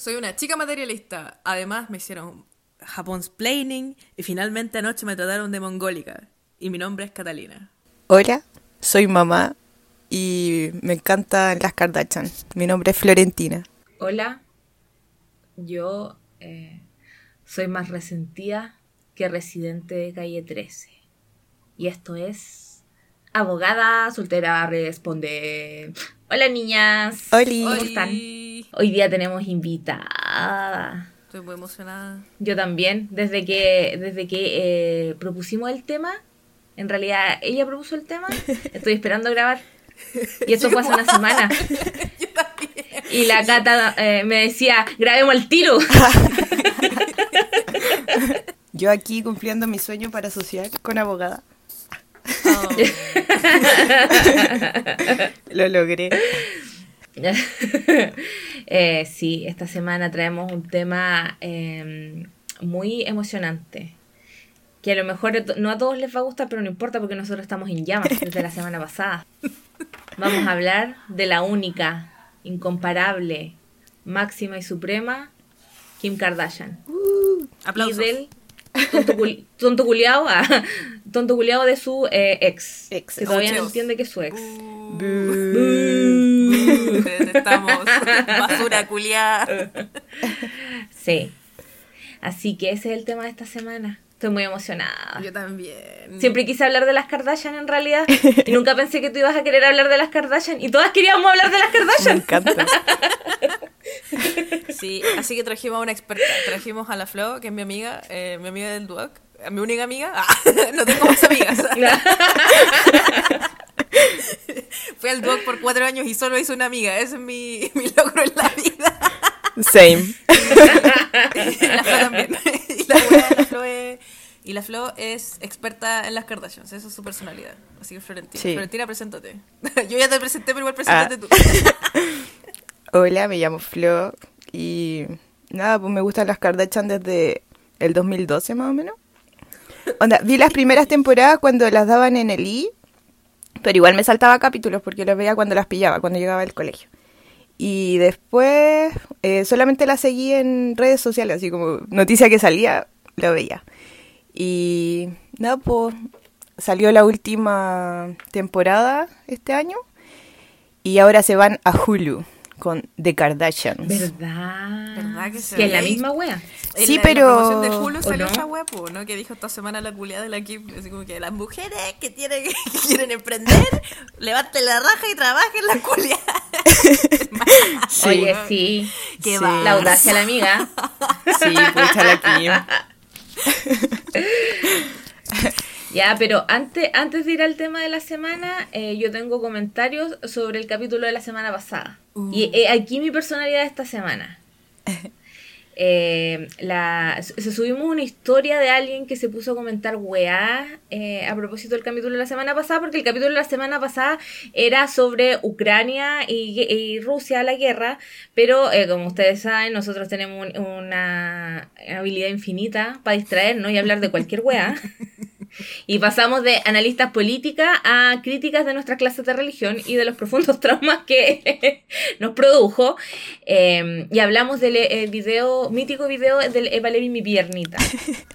Soy una chica materialista. Además, me hicieron Japonsplaining y finalmente anoche me trataron de mongólica. Y mi nombre es Catalina. Hola, soy mamá y me encantan las Kardashian. Mi nombre es Florentina. Hola, yo eh, soy más resentida que residente de calle 13. Y esto es Abogada Soltera Responde. Hola niñas. Hola. ¿Cómo están? Hoy día tenemos invitada. Estoy muy emocionada. Yo también, desde que, desde que eh, propusimos el tema, en realidad ella propuso el tema, estoy esperando grabar. Y eso fue hace una semana. Yo también. Y la Cata eh, me decía, grabemos el tiro. Yo aquí cumpliendo mi sueño para asociar con abogada. Oh. Lo logré. Eh, sí, esta semana traemos un tema eh, muy emocionante. Que a lo mejor no a todos les va a gustar, pero no importa porque nosotros estamos en llamas desde la semana pasada. Vamos a hablar de la única, incomparable, máxima y suprema Kim Kardashian. Y Aplausos. del tonto, cul- tonto culiao, tonto culiao de su eh, ex. Ex. Que todavía no Abucheos. entiende que es su ex. Te detestamos. Basura culiada. Sí. Así que ese es el tema de esta semana. Estoy muy emocionada. Yo también. Siempre quise hablar de las Kardashian en realidad. Y nunca pensé que tú ibas a querer hablar de las Kardashian. Y todas queríamos hablar de las Me Kardashian. encanta. Sí, así que trajimos a una experta. Trajimos a la Flo, que es mi amiga, eh, mi amiga del Duoc. Mi única amiga. Ah, no tengo más amigas. Fui al Duoc por cuatro años y solo hice una amiga. Ese es mi, mi logro en la vida. Same. Y la Flo también. Y la, wea de la Flo es, y la Flo es experta en las Kardashians. Esa es su personalidad. Así que Florentina. Sí. Florentina, preséntate. Yo ya te presenté, pero igual preséntate tú. Hola, me llamo Flo y nada, pues me gustan las Kardashian desde el 2012 más o menos. Onda, vi las primeras temporadas cuando las daban en el I, pero igual me saltaba capítulos porque las veía cuando las pillaba, cuando llegaba al colegio. Y después eh, solamente las seguí en redes sociales, así como noticia que salía, lo veía. Y nada, pues salió la última temporada este año y ahora se van a Hulu con The Kardashians. ¿Verdad? ¿Verdad que se Que es la misma wea. En Sí, la- pero- En la promoción de Hulu ¿O salió no? esa wea, po, ¿no? Que dijo esta semana la culiada de la Kim. Así como que las mujeres que, tienen, que quieren emprender, levanten la raja y trabajen la culiada. Oye, sí. Qué Sí. va. La audacia, la amiga. Sí, pucha la Kim. Ya, pero antes, antes de ir al tema de la semana, eh, yo tengo comentarios sobre el capítulo de la semana pasada. Y eh, aquí mi personalidad de esta semana. Eh, la, se subimos una historia de alguien que se puso a comentar weá eh, a propósito del capítulo de la semana pasada, porque el capítulo de la semana pasada era sobre Ucrania y, y Rusia, la guerra, pero eh, como ustedes saben, nosotros tenemos un- una habilidad infinita para distraernos y hablar de cualquier weá. Y pasamos de analistas políticas a críticas de nuestras clases de religión y de los profundos traumas que nos produjo. Eh, y hablamos del eh, video, mítico video del Eva Levi Mi Piernita.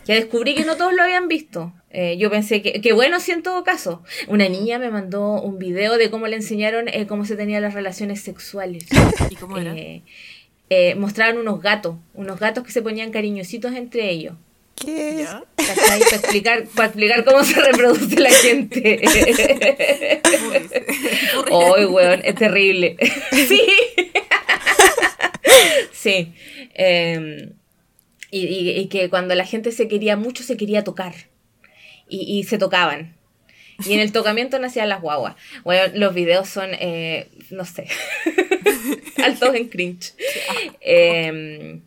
Que descubrí que no todos lo habían visto. Eh, yo pensé que, que bueno, sí en todo caso. Una niña me mandó un video de cómo le enseñaron eh, cómo se tenían las relaciones sexuales. ¿Y cómo era? Eh, eh, mostraron unos gatos, unos gatos que se ponían cariñositos entre ellos. ¿Qué es? Para explicar, para explicar cómo se reproduce la gente. Ay, weón, es terrible. Sí. Sí. Eh, y, y- y que cuando la gente se quería mucho, se quería tocar. Y, y se tocaban. Y en el tocamiento nacían las guaguas. Bueno, los videos son, eh, no sé, altos en cringe. Eh,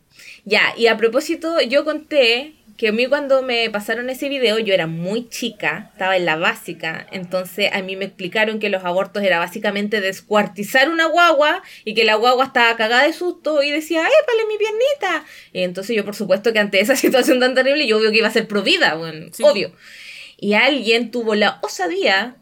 ya, y a propósito, yo conté que a mí cuando me pasaron ese video, yo era muy chica, estaba en la básica, entonces a mí me explicaron que los abortos era básicamente descuartizar una guagua y que la guagua estaba cagada de susto y decía, ¡épale mi piernita! Y entonces yo por supuesto que ante esa situación tan terrible, yo obvio que iba a ser provida, bueno, Sí. obvio. Y alguien tuvo la osadía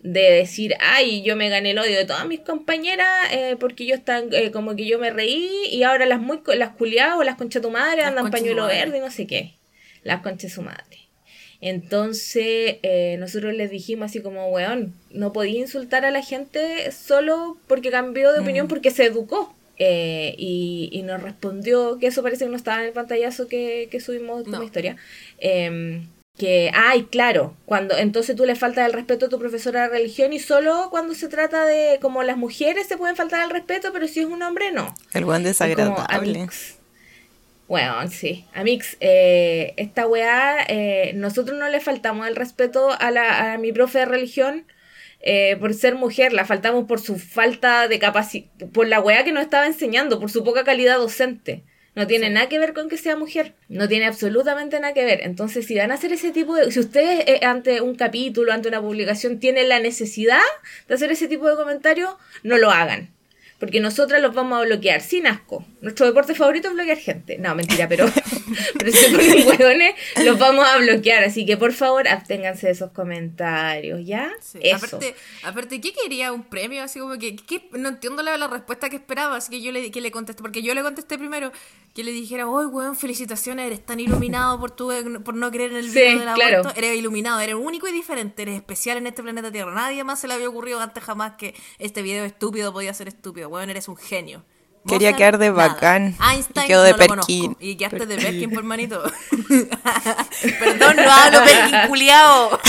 de decir, ay, yo me gané el odio de todas mis compañeras eh, porque yo están eh, como que yo me reí y ahora las muy las culiadas o las conchas tu madre Las andan pañuelo verde y no sé qué. Las conchas su madre. Entonces, eh, nosotros les dijimos así como, weón, no podía insultar a la gente solo porque cambió de opinión, porque se educó. Eh, y, y nos respondió, que eso parece que no estaba en el pantallazo que, que subimos como No. historia. eh, que, ay, claro, cuando entonces tú le faltas el respeto a tu profesora de religión y solo cuando se trata de como las mujeres se pueden faltar el respeto, pero si es un hombre no. El buen como, desagradable. Bueno, sí. Amix, eh, esta weá, eh, nosotros no le faltamos el respeto a, la, a mi profe de religión eh, por ser mujer, la faltamos por su falta de capacidad, por la weá que nos estaba enseñando, por su poca calidad docente. No tiene nada que ver con que sea mujer. No tiene absolutamente nada que ver. Entonces, si van a hacer ese tipo de... Si ustedes eh, ante un capítulo, ante una publicación, tienen la necesidad de hacer ese tipo de comentarios, no lo hagan. Porque nosotras los vamos a bloquear sin asco. Nuestro deporte favorito es bloquear gente. No, mentira, pero, pero si se ponen hueones, los vamos a bloquear. Así que por favor, absténganse de esos comentarios, ¿ya? Sí. Eso. Aparte, aparte, ¿qué quería? ¿Un premio? Así como que, que- no entiendo la, la respuesta que esperaba, así que yo le, que le contesté, porque yo le contesté primero, que le dijera, oh, weón, felicitaciones, eres tan iluminado por, tu, por no creer en el Sí, video del claro. aborto, eres iluminado, eres único y diferente, eres especial en este planeta Tierra, nadie más se le había ocurrido antes jamás que este video estúpido podía ser estúpido, weón, eres un genio. Quería Mozart, quedar de nada. bacán, Einstein y quedó de no conozco. Perkin. Y quedaste de Perkin por manito. Perdón, no hablo Perkin culiao.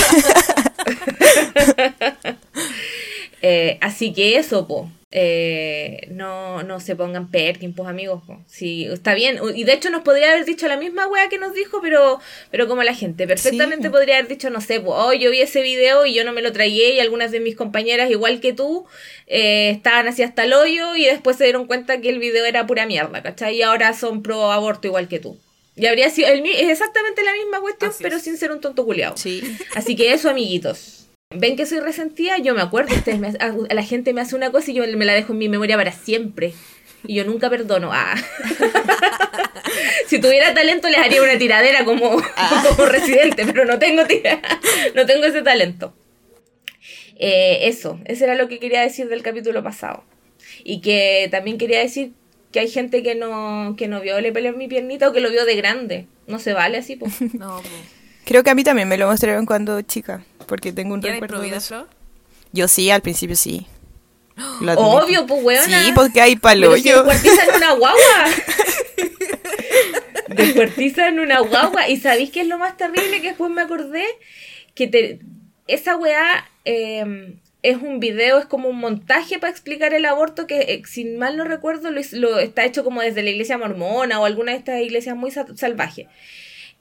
Eh, así que eso, po. Eh, no, no se pongan Perkin, pues amigos. po. Sí, está bien. Y de hecho nos podría haber dicho la misma wea que nos dijo, pero, pero como la gente perfectamente Sí. podría haber dicho, no sé, pues, oh, yo vi ese video y yo no me lo tragué y algunas de mis compañeras, igual que tú, eh, estaban así hasta el hoyo y después se dieron cuenta que el video era pura mierda, ¿cachai? Y ahora son pro aborto igual que tú. Y habría sido el, mi- es exactamente la misma cuestión, Así pero es. sin ser un tonto culiao. Sí. Así que eso, amiguitos. ¿Ven que soy resentida? Yo me acuerdo, ustedes me a, a la gente me hace una cosa y yo me la dejo en mi memoria para siempre. Y yo nunca perdono. Ah. si tuviera talento les haría una tiradera como, como residente, pero no tengo tira, no tengo ese talento. Eh, eso, eso era lo que quería decir del capítulo pasado. Y que también quería decir que hay gente que no, que no vio Le pelear mi piernita o que lo vio de grande. No se vale así, pues. No, po. Creo que a mí también me lo mostraron cuando chica, porque tengo un ¿Ya eres recuerdo de. Flor? Yo sí, al principio sí. Obvio, pues, weona. Sí, porque hay palo Pero si descuartizan una guagua. Descuartizan una guagua. ¿Y sabéis qué es lo más terrible? Que después me acordé que te, esa weá eh, es un video, es como un montaje para explicar el aborto que, eh, si mal no recuerdo, lo, lo está hecho como desde la iglesia mormona o alguna de estas iglesias muy sa- salvajes.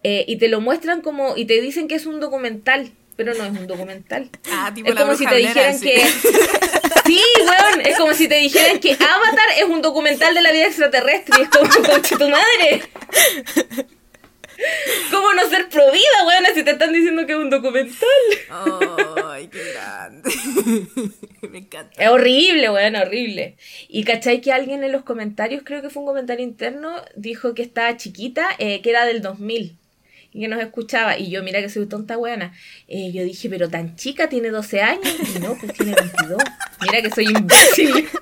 Eh, y te lo muestran como, y te dicen que es un documental, pero no es un documental. Ah, tipo Es la como si te dijeran así. que. Sí, weón. Es como si te dijeran que Avatar es un documental de la vida extraterrestre. Es como, conche tu madre. ¿Cómo no ser provida, weón? Si te están diciendo que es un documental. Ay, qué grande. Me encanta. Es horrible, weón, horrible. Y cachai que alguien en los comentarios, creo que fue un comentario interno, dijo que estaba chiquita, eh, que era del 2000. Y que nos escuchaba. Y yo, mira que soy tonta weona. Eh, yo dije, pero tan chica, tiene 12 años. Y no, pues tiene 22. Mira que soy imbécil.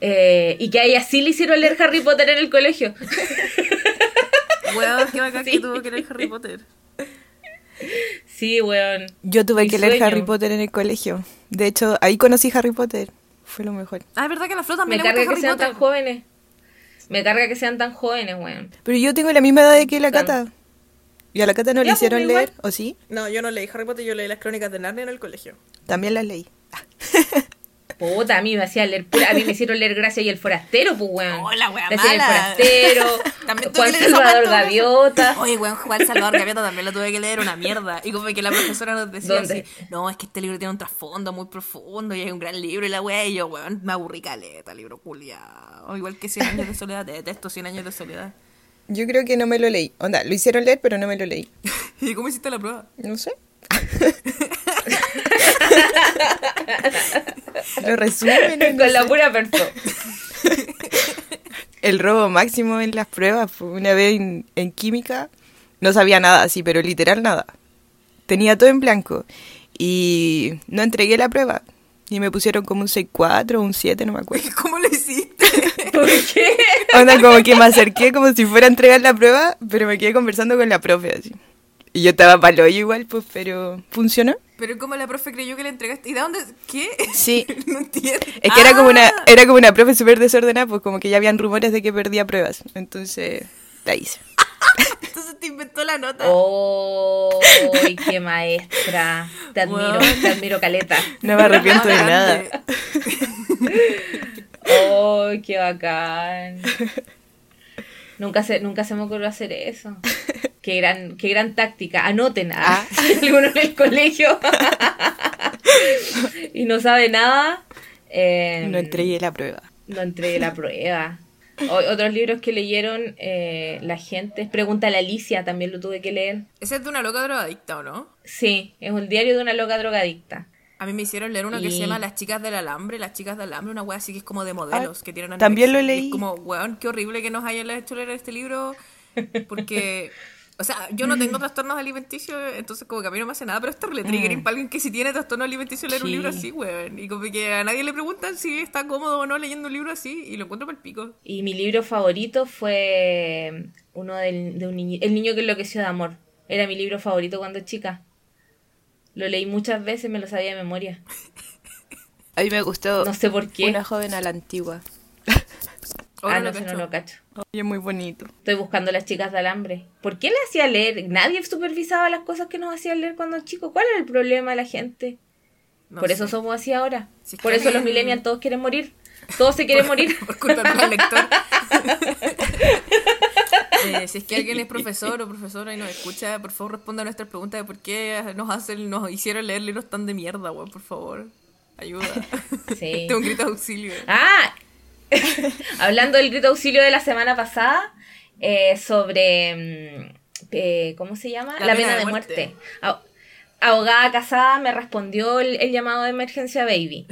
Eh, y que a ella sí le hicieron leer Harry Potter en el colegio. Weón, qué bacán Sí. que tuvo que leer Harry Potter. Sí, weón. Yo tuve Mi que leer sueño. Harry Potter en el colegio. De hecho, ahí conocí Harry Potter. Fue lo mejor. Ah, es verdad que a la Flor Me le carga gusta que Harry sean Potter. tan jóvenes. Me carga que sean tan jóvenes, weón. Pero yo tengo la misma edad de que la. Cata. ¿Y a la Cata no le pues, hicieron igual. leer? ¿O sí? No, yo no leí Harry Potter, yo leí las crónicas de Narnia en el colegio. También las leí. Puta, a mí me hacían leer pura, a mí me hicieron leer Gracia y el Forastero, pues weón. Oh, la wea Gracia y el. Forastero, También tuve Juan que leer esa Salvador Gaviota. Oye, weón, Juan Salvador Gaviota también lo tuve que leer, una mierda. Y como que la profesora nos decía ¿Dónde? así, no, es que este libro tiene un trasfondo muy profundo y es un gran libro y la weá, y yo, weón, me aburrí caleta, libro culiao. Igual que 100 años de soledad, detesto 100 años de soledad. Yo creo que no me lo leí. Onda, lo hicieron leer, pero no me lo leí. ¿Y cómo hiciste la prueba? No sé. lo resumen. no Con la sé. pura persona. El robo máximo en las pruebas. fue Una vez en, en química no sabía nada así, pero literal nada. Tenía todo en blanco. y no entregué la prueba. Y me pusieron como un 6-4 o un 7, no me acuerdo. ¿Cómo lo hiciste? ¿Por qué? Onda, como que me acerqué como si fuera a entregar la prueba, pero me quedé conversando con la profe así. Y yo estaba palo igual, pues, pero funcionó. Pero como la profe creyó que le entregaste. ¿Y de dónde? ¿Qué? Sí. no entiendo. Es que era como una, Ah, era como una profe súper desordenada, pues como que ya habían rumores de que perdía pruebas. Entonces, la hice. Entonces te inventó la nota. ¡Oh! ¡Qué maestra! Te admiro, te admiro, Caleta. No me arrepiento de nada. ¡Oh, qué bacán! Nunca se, nunca se me ocurrió hacer eso. Qué gran, qué gran táctica. Anoten a Ah. alguno en el colegio y no sabe nada. eh, No entregué la prueba. No entregué la prueba. O- otros libros que leyeron eh, la gente. Pregúntale a Alicia, también lo tuve que leer. Ese es de una loca drogadicta, ¿o no? Sí, es un diario de una loca drogadicta. A mí me hicieron leer uno que se llama Las chicas del alambre, las chicas del alambre, una wea así que es como de modelos que tienen también lo leí. Es como, weón, qué horrible que nos hayan hecho leer este libro porque o sea, yo no tengo trastornos alimenticios, entonces como que a mí no me hace nada, pero es triggering para alguien que si tiene trastorno alimenticio leer un libro así, weón. Y como que a nadie le preguntan si está cómodo o no leyendo un libro así y lo encuentro para el pico. Y mi libro favorito fue uno del, de un niño, El niño que enloqueció de amor. Era mi libro favorito cuando chica. Lo leí muchas veces, me lo sabía de memoria. A mí me gustó No sé por qué. Una joven a la antigua. Ahora ah, no no cacho. lo cacho. Es muy bonito. Estoy buscando las chicas de alambre. ¿Por qué le hacía leer? Nadie supervisaba las cosas que nos hacían leer cuando chicos. ¿Cuál era el problema de la gente? No Por sé. eso somos así ahora. Si Por eso los millennials todos quieren morir. Todos se quieren morir. Por culpa del lector. Eh, si es que alguien es profesor o profesora y nos escucha, por favor responda a nuestras preguntas de por qué nos hacen, nos hicieron leer libros tan de mierda, weón, por favor. Ayuda. Sí. Tengo un grito de auxilio. Ah, hablando del grito de auxilio de la semana pasada, eh, sobre, mm, eh, ¿cómo se llama? La La, pena pena, de de muerte. muerte. A- Abogada casada me respondió el, el llamado de emergencia baby.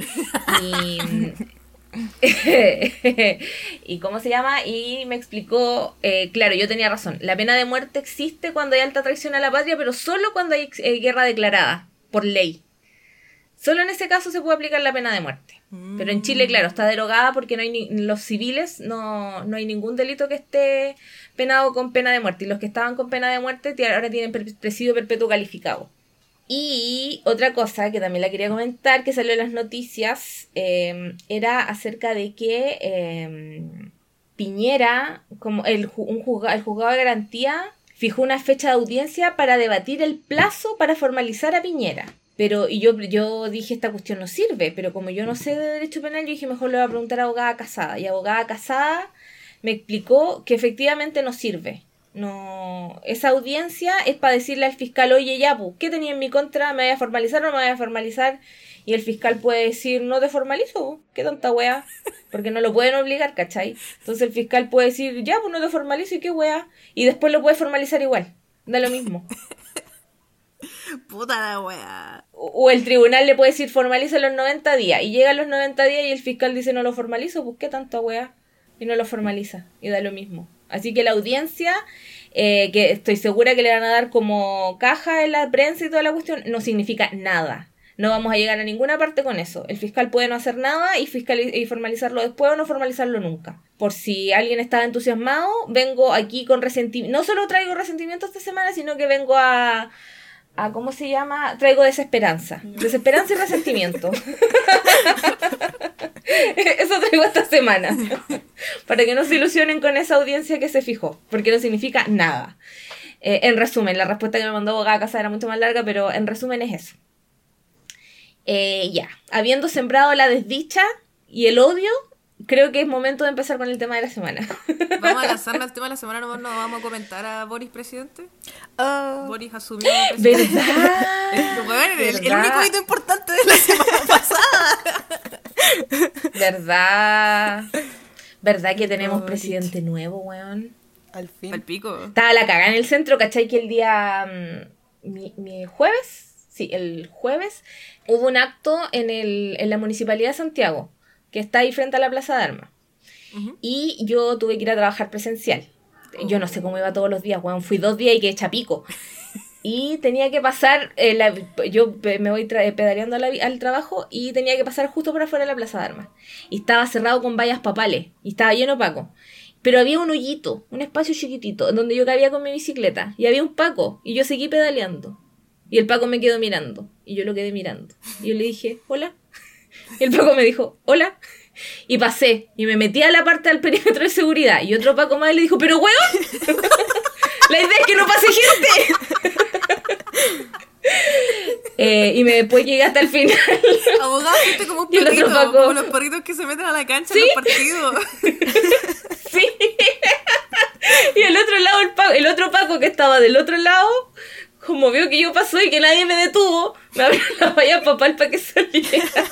Y, y ¿cómo se llama? Y me explicó, eh, claro, yo tenía razón, la pena de muerte existe cuando hay alta traición a la patria, pero solo cuando hay eh, guerra declarada por ley. Solo en ese caso se puede aplicar la pena de muerte. Pero en Chile, claro, está derogada porque no hay ni- los civiles no, no hay ningún delito que esté penado con pena de muerte. Y los que estaban con pena de muerte ahora tienen presidio perpetuo calificado. Y otra cosa que también la quería comentar, que salió en las noticias, eh, era acerca de que eh, Piñera, como el, ju- un juzga- el juzgado de garantía, fijó una fecha de audiencia para debatir el plazo para formalizar a Piñera. Pero, y yo, yo dije, esta cuestión no sirve, pero como yo no sé de derecho penal, yo dije, mejor le voy a preguntar a abogada casada. Y abogada casada me explicó que efectivamente no sirve. No, esa audiencia es para decirle al fiscal, oye, ya, pu, ¿qué tenía en mi contra? ¿Me voy a formalizar o no me voy a formalizar? Y el fiscal puede decir, no te formalizo, qué tonta wea. Porque no lo pueden obligar, ¿cachai? Entonces el fiscal puede decir, ya, pues no te formalizo y qué wea. Y después lo puede formalizar igual. Da lo mismo. Puta la weá. O o el tribunal le puede decir formaliza los 90 días. Y llegan los 90 días y el fiscal dice no lo formalizo, pues qué tanta wea. Y no lo formaliza. Y da lo mismo. Así que la audiencia, eh, que estoy segura que le van a dar como caja en la prensa y toda la cuestión, no significa nada. No vamos a llegar a ninguna parte con eso. El fiscal puede no hacer nada y, y formalizarlo después o no formalizarlo nunca. Por si alguien estaba entusiasmado, vengo aquí con resentimiento. No solo traigo resentimiento esta semana, sino que vengo a, a ¿cómo se llama? Traigo desesperanza. Desesperanza y resentimiento. Eso traigo esta semana. Para que no se ilusionen con esa audiencia que se fijó. Porque no significa nada. Eh, en resumen, la respuesta que me mandó abogada a casa era mucho más larga, pero en resumen es eso. Eh, ya, habiendo sembrado la desdicha y el odio, creo que es momento de empezar con el tema de la semana. Vamos a lanzarnos al tema de la semana, no, no vamos a comentar a Boris presidente. Oh, Boris asumió presidente. ¿Verdad? El, único hito importante de la semana pasada. ¿Verdad? ¿Verdad que tenemos Oh, presidente nuevo, weón? al fin. Al pico. Estaba la cagada en el centro, ¿cachai? Que el día. mm, mi, mi jueves, sí, el jueves, hubo un acto en, el, en la municipalidad de Santiago, que está ahí frente a la Plaza de Armas. Y yo tuve que ir a trabajar presencial. Yo no sé cómo iba todos los días, weón. Fui dos días y que hecha pico. y tenía que pasar, eh, la- yo me voy pedaleando la al trabajo y tenía que pasar justo por afuera de la Plaza de Armas. Y estaba cerrado con vallas papales y estaba lleno de Paco. Pero había un hoyito, un espacio chiquitito, en donde yo cabía con mi bicicleta. Y había un Paco y yo seguí pedaleando. Y el Paco me quedó mirando y yo lo quedé mirando. Y yo le dije, hola. Y el Paco me dijo, hola. Y pasé y me metí a la parte del perímetro de seguridad. Y otro Paco más le dijo, pero weón, la idea es que no pase gente. Eh, y me después llegué hasta el final. Abogado, fuiste como un Y el otro perrito, Paco. como los perritos que se meten a la cancha en los partidos. Sí. Y el otro lado, el, Paco- el otro Paco que estaba del otro lado, como vio que yo pasó y que nadie me detuvo, me abrió la valla papal para que saliera.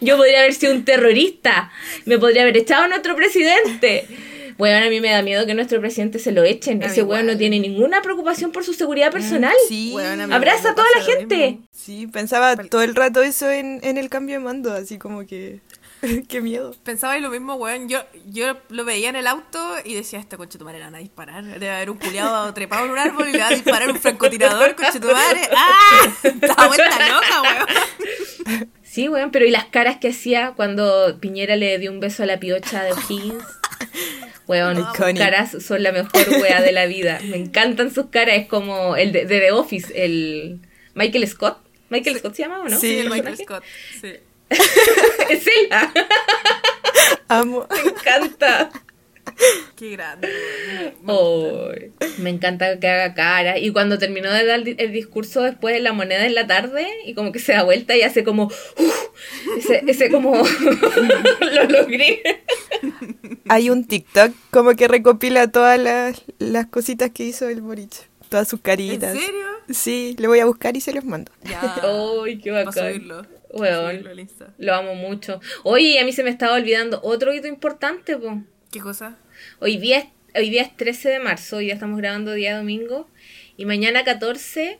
Yo podría haber sido un terrorista. Me podría haber echado a nuestro presidente. Bueno, a mí me da miedo que nuestro presidente se lo echen. A Ese weón no tiene ninguna preocupación por su seguridad personal. Sí, a Abraza a toda la gente. sí, pensaba todo el rato eso en, en el cambio de mando, así como que... Qué miedo. Pensaba en lo mismo, weón. Yo, yo lo veía en el auto y decía, este conche tu madre le van a disparar. Debe haber un culiado trepado en un árbol y le va a disparar un francotirador, conche tu madre. ¡Ah! Estaba vuelta loca, weón. Sí, weón, pero ¿y las caras que hacía cuando Piñera le dio un beso a la piocha de O'Higgins? Weón, sus Iconic. caras son la mejor wea de la vida. Me encantan sus caras, es como el de, de The Office, el Michael Scott. ¿Michael Scott se llama o no? Sí, el? Michael Scott. Sí. Es él. Ah, Amo. me encanta. Qué grande. Ay, me encanta que haga cara. Y cuando terminó de dar el, di- el discurso después de la moneda en la tarde, y como que se da vuelta y hace como. Ese, ese como. lo logré. Hay un TikTok como que recopila todas las, las cositas que hizo el Boric. Todas sus ¿En caritas. serio? Sí, lo voy a buscar y se los mando. Ya. Ay, qué bacán. Weón. Lo amo mucho. Oye, a mí se me estaba olvidando otro hito importante, po. ¿Qué cosa? Hoy día, es, hoy día es 13 de marzo, hoy día estamos grabando día domingo. Y mañana 14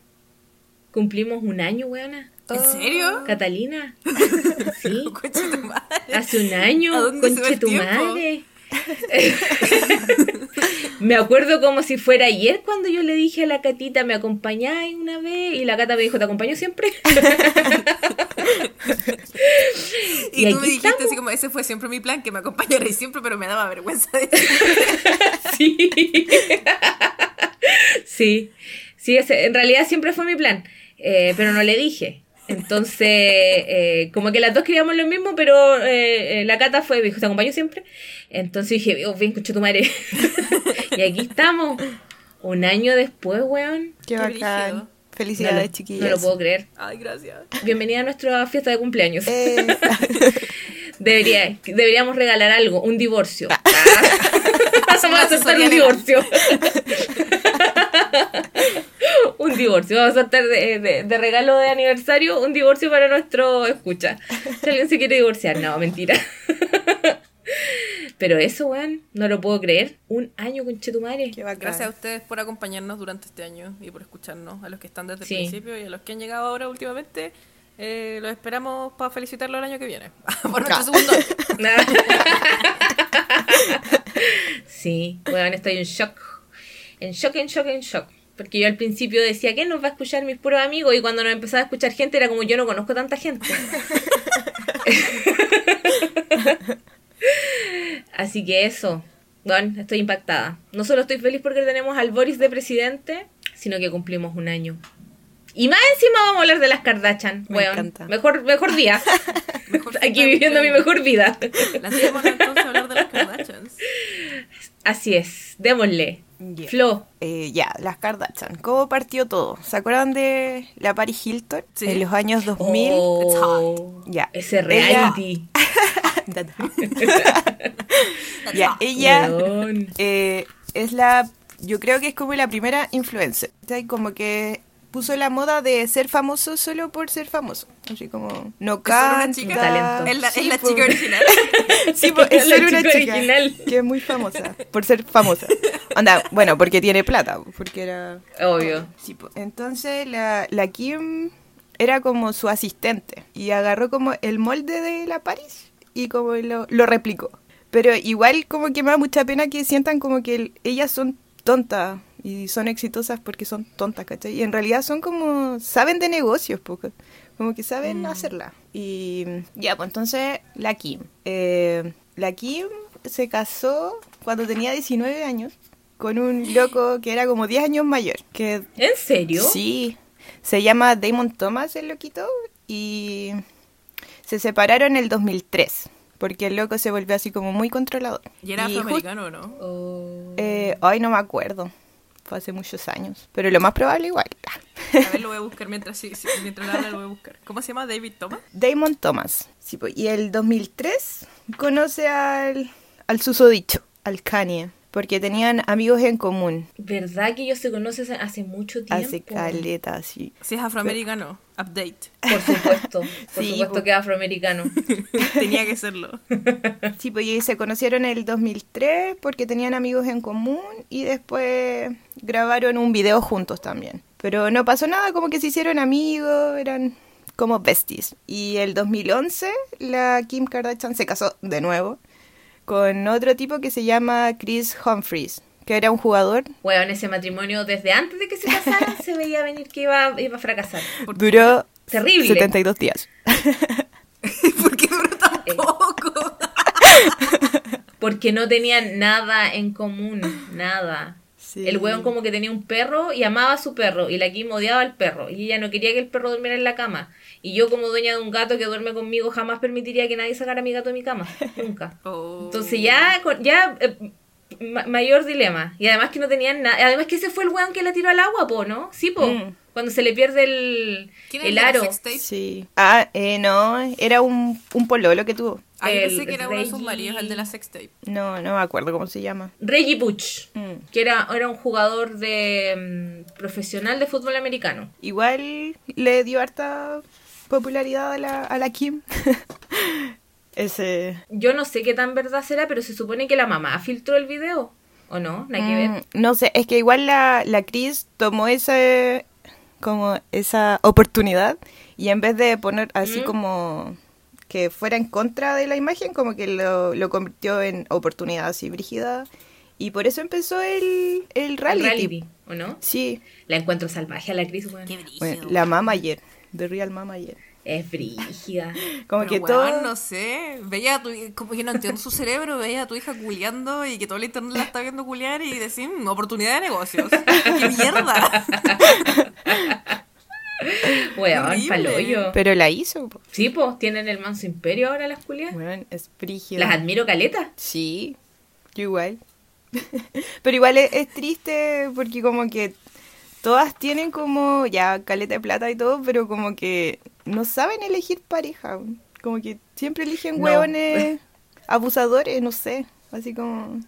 cumplimos un año, weona. ¿En serio? Catalina. Sí. Conche tu madre. Hace un año, ¿A dónde se va conche tu tiempo? madre. me acuerdo como si fuera ayer cuando yo le dije a la Catita, ¿me acompañáis una vez? Y la Cata me dijo, ¿te acompaño siempre? Y, Y tú me dijiste estamos. así como, ese fue siempre mi plan, que me acompañarais siempre, pero me daba vergüenza decir. Sí. sí. Sí, ese, en realidad siempre fue mi plan, eh, pero no le dije. Entonces, eh, como que las dos queríamos lo mismo, pero eh, eh, la Cata fue, dijo, ¿te acompaño siempre? Entonces dije, oh, bien, escucha tu madre. y aquí estamos, un año después, weón. Qué Qué bacán. No Felicidades, lo, chiquillas. no lo puedo creer. Ay, gracias. Bienvenida a nuestra fiesta de cumpleaños. Eh, Debería, deberíamos regalar algo, un divorcio. Ah. Vamos a aceptar un divorcio. un divorcio. Vamos a aceptar de, de- de regalo de aniversario un divorcio para nuestro escucha. Si alguien se quiere divorciar, no, mentira. Pero eso, weón, no lo puedo creer. Un año con Chetumare. Gracias a ustedes por acompañarnos durante este año y por escucharnos, a los que están desde Sí. el principio y a los que han llegado ahora últimamente. Eh, los esperamos para felicitarlo el año que viene. por nuestro segundo sí, weón, estoy en shock. En shock, en shock, en shock. Porque yo al principio decía, ¿qué nos va a escuchar mis puros amigos? Y cuando nos empezaba a escuchar gente era como, yo no conozco tanta gente. Así que eso, bueno, estoy impactada. No solo estoy feliz porque tenemos al Boris de presidente, sino que cumplimos un año. Y más encima vamos a hablar de las Kardashian, Me weón. encanta. Mejor, mejor día. Mejor Aquí viviendo mi mejor vida. Lancémonos entonces a hablar de las Kardashians. Así es, démosle. Yeah. Flo, Eh, ya, las Kardashian. ¿Cómo partió todo? ¿Se acuerdan de la Paris Hilton? Sí. En los años 2000. Oh, Ya. ese Ella- reality. ya, ella eh, es la. Yo creo que es como la primera influencer. Sea, como que puso la moda de ser famoso solo por ser famoso. Así como. No ¿Es solo una canta. chica? Es la, Sí, es la po. chica original. Sí, po, es La solo una chica chica original. que es muy famosa. Por ser famosa. Anda, bueno, porque tiene plata. Porque era. Obvio. Sí, po. entonces la, la Kim era como su asistente y agarró como el molde de la Paris y como lo, lo replicó. Pero igual como que me da mucha pena que sientan como que el- ellas son tontas y son exitosas porque son tontas, ¿cachai? Y en realidad son como, saben de negocios, poco. Como que saben hacerla. Y ya, pues entonces la Kim. Eh, la Kim se casó cuando tenía 19 años con un loco que era como 10 años mayor. Que ¿En serio? Sí, se llama Damon Thomas el loquito y se separaron en el 2003 porque el loco se volvió así como muy controlador. ¿Y era just- afroamericano o no? Oh. eh, ay, no me acuerdo. Fue hace muchos años. Pero lo más probable igual. A ver, lo voy a buscar mientras, sí, sí, mientras la habla, lo voy a buscar. ¿Cómo se llama? David Thomas. Damon Thomas. Sí, pues, y el 2003 conoce al, al susodicho, al Kanye. Porque tenían amigos en común. ¿Verdad que ellos se conocen hace- mucho tiempo? Hace caleta, así. Si es afroamericano, update. Por supuesto, por Sí, supuesto po. que es afroamericano. Tenía que serlo. Sí, pues y se conocieron en el 2003 porque tenían amigos en común y después grabaron un video juntos también. Pero no pasó nada, como que se hicieron amigos, eran como besties. Y el 2011 la Kim Kardashian se casó de nuevo con otro tipo que se llama Chris Humphries, que era un jugador. Weón, ese matrimonio desde antes de que se casaran se veía venir que iba, iba a fracasar. Duró Terrible. 72 días. ¿Por qué duró tan poco? Porque no tenían nada en común, nada. Sí. El weón como que tenía un perro y amaba a su perro y la Kim odiaba al perro y ella no quería que el perro durmiera en la cama. Y yo como dueña de un gato que duerme conmigo jamás permitiría que nadie sacara a mi gato de mi cama, nunca. Oh. Entonces ya, ya eh, ma- mayor dilema. Y además que no tenían nada. Además que ese fue el weón que la tiró al agua, po, ¿no? Sí, po. Mm. Cuando se le pierde el, ¿Quién es el aro. Sí. Ah, eh, no, era un, un pololo que tuvo. Ah, yo pensé que era uno de sus Reggie. maridos, el de la sextape. No, no me acuerdo cómo se llama. Reggie Butch, Mm. que era, era un jugador de mm, profesional de fútbol americano. Igual le dio harta popularidad a la, a la Kim. Ese. Yo no sé qué tan verdad será, pero se supone que la mamá filtró el video. ¿O no? Nada que ver. Mm, no sé, es que igual la, la Chris tomó ese como esa oportunidad y en vez de poner así Mm. como que fuera en contra de la imagen, como que lo, lo convirtió en oportunidad así brígida y por eso empezó el, el El reality. reality, ¿o no? Sí, La encuentro salvaje a la Cris, brillo. bueno, la mama ayer, The Real Mama ayer. Es brígida. Como Pero, que weón, todo... no sé, veía a tu como que no entiendo su cerebro, veía a tu hija culiando y que todo el internet la está viendo culiar y decir, "Mm, oportunidad de negocios. ¡Qué mierda! Weón, paloyo. Pero la hizo. po. Sí, pues, tienen el manso imperio ahora las culias. Bueno, es brígida. Las admiro caleta. Sí, yo igual. Pero igual es, es triste porque como que todas tienen como ya caleta de plata y todo, pero como que no saben elegir pareja. Como que siempre eligen No. hueones abusadores, no sé. Así como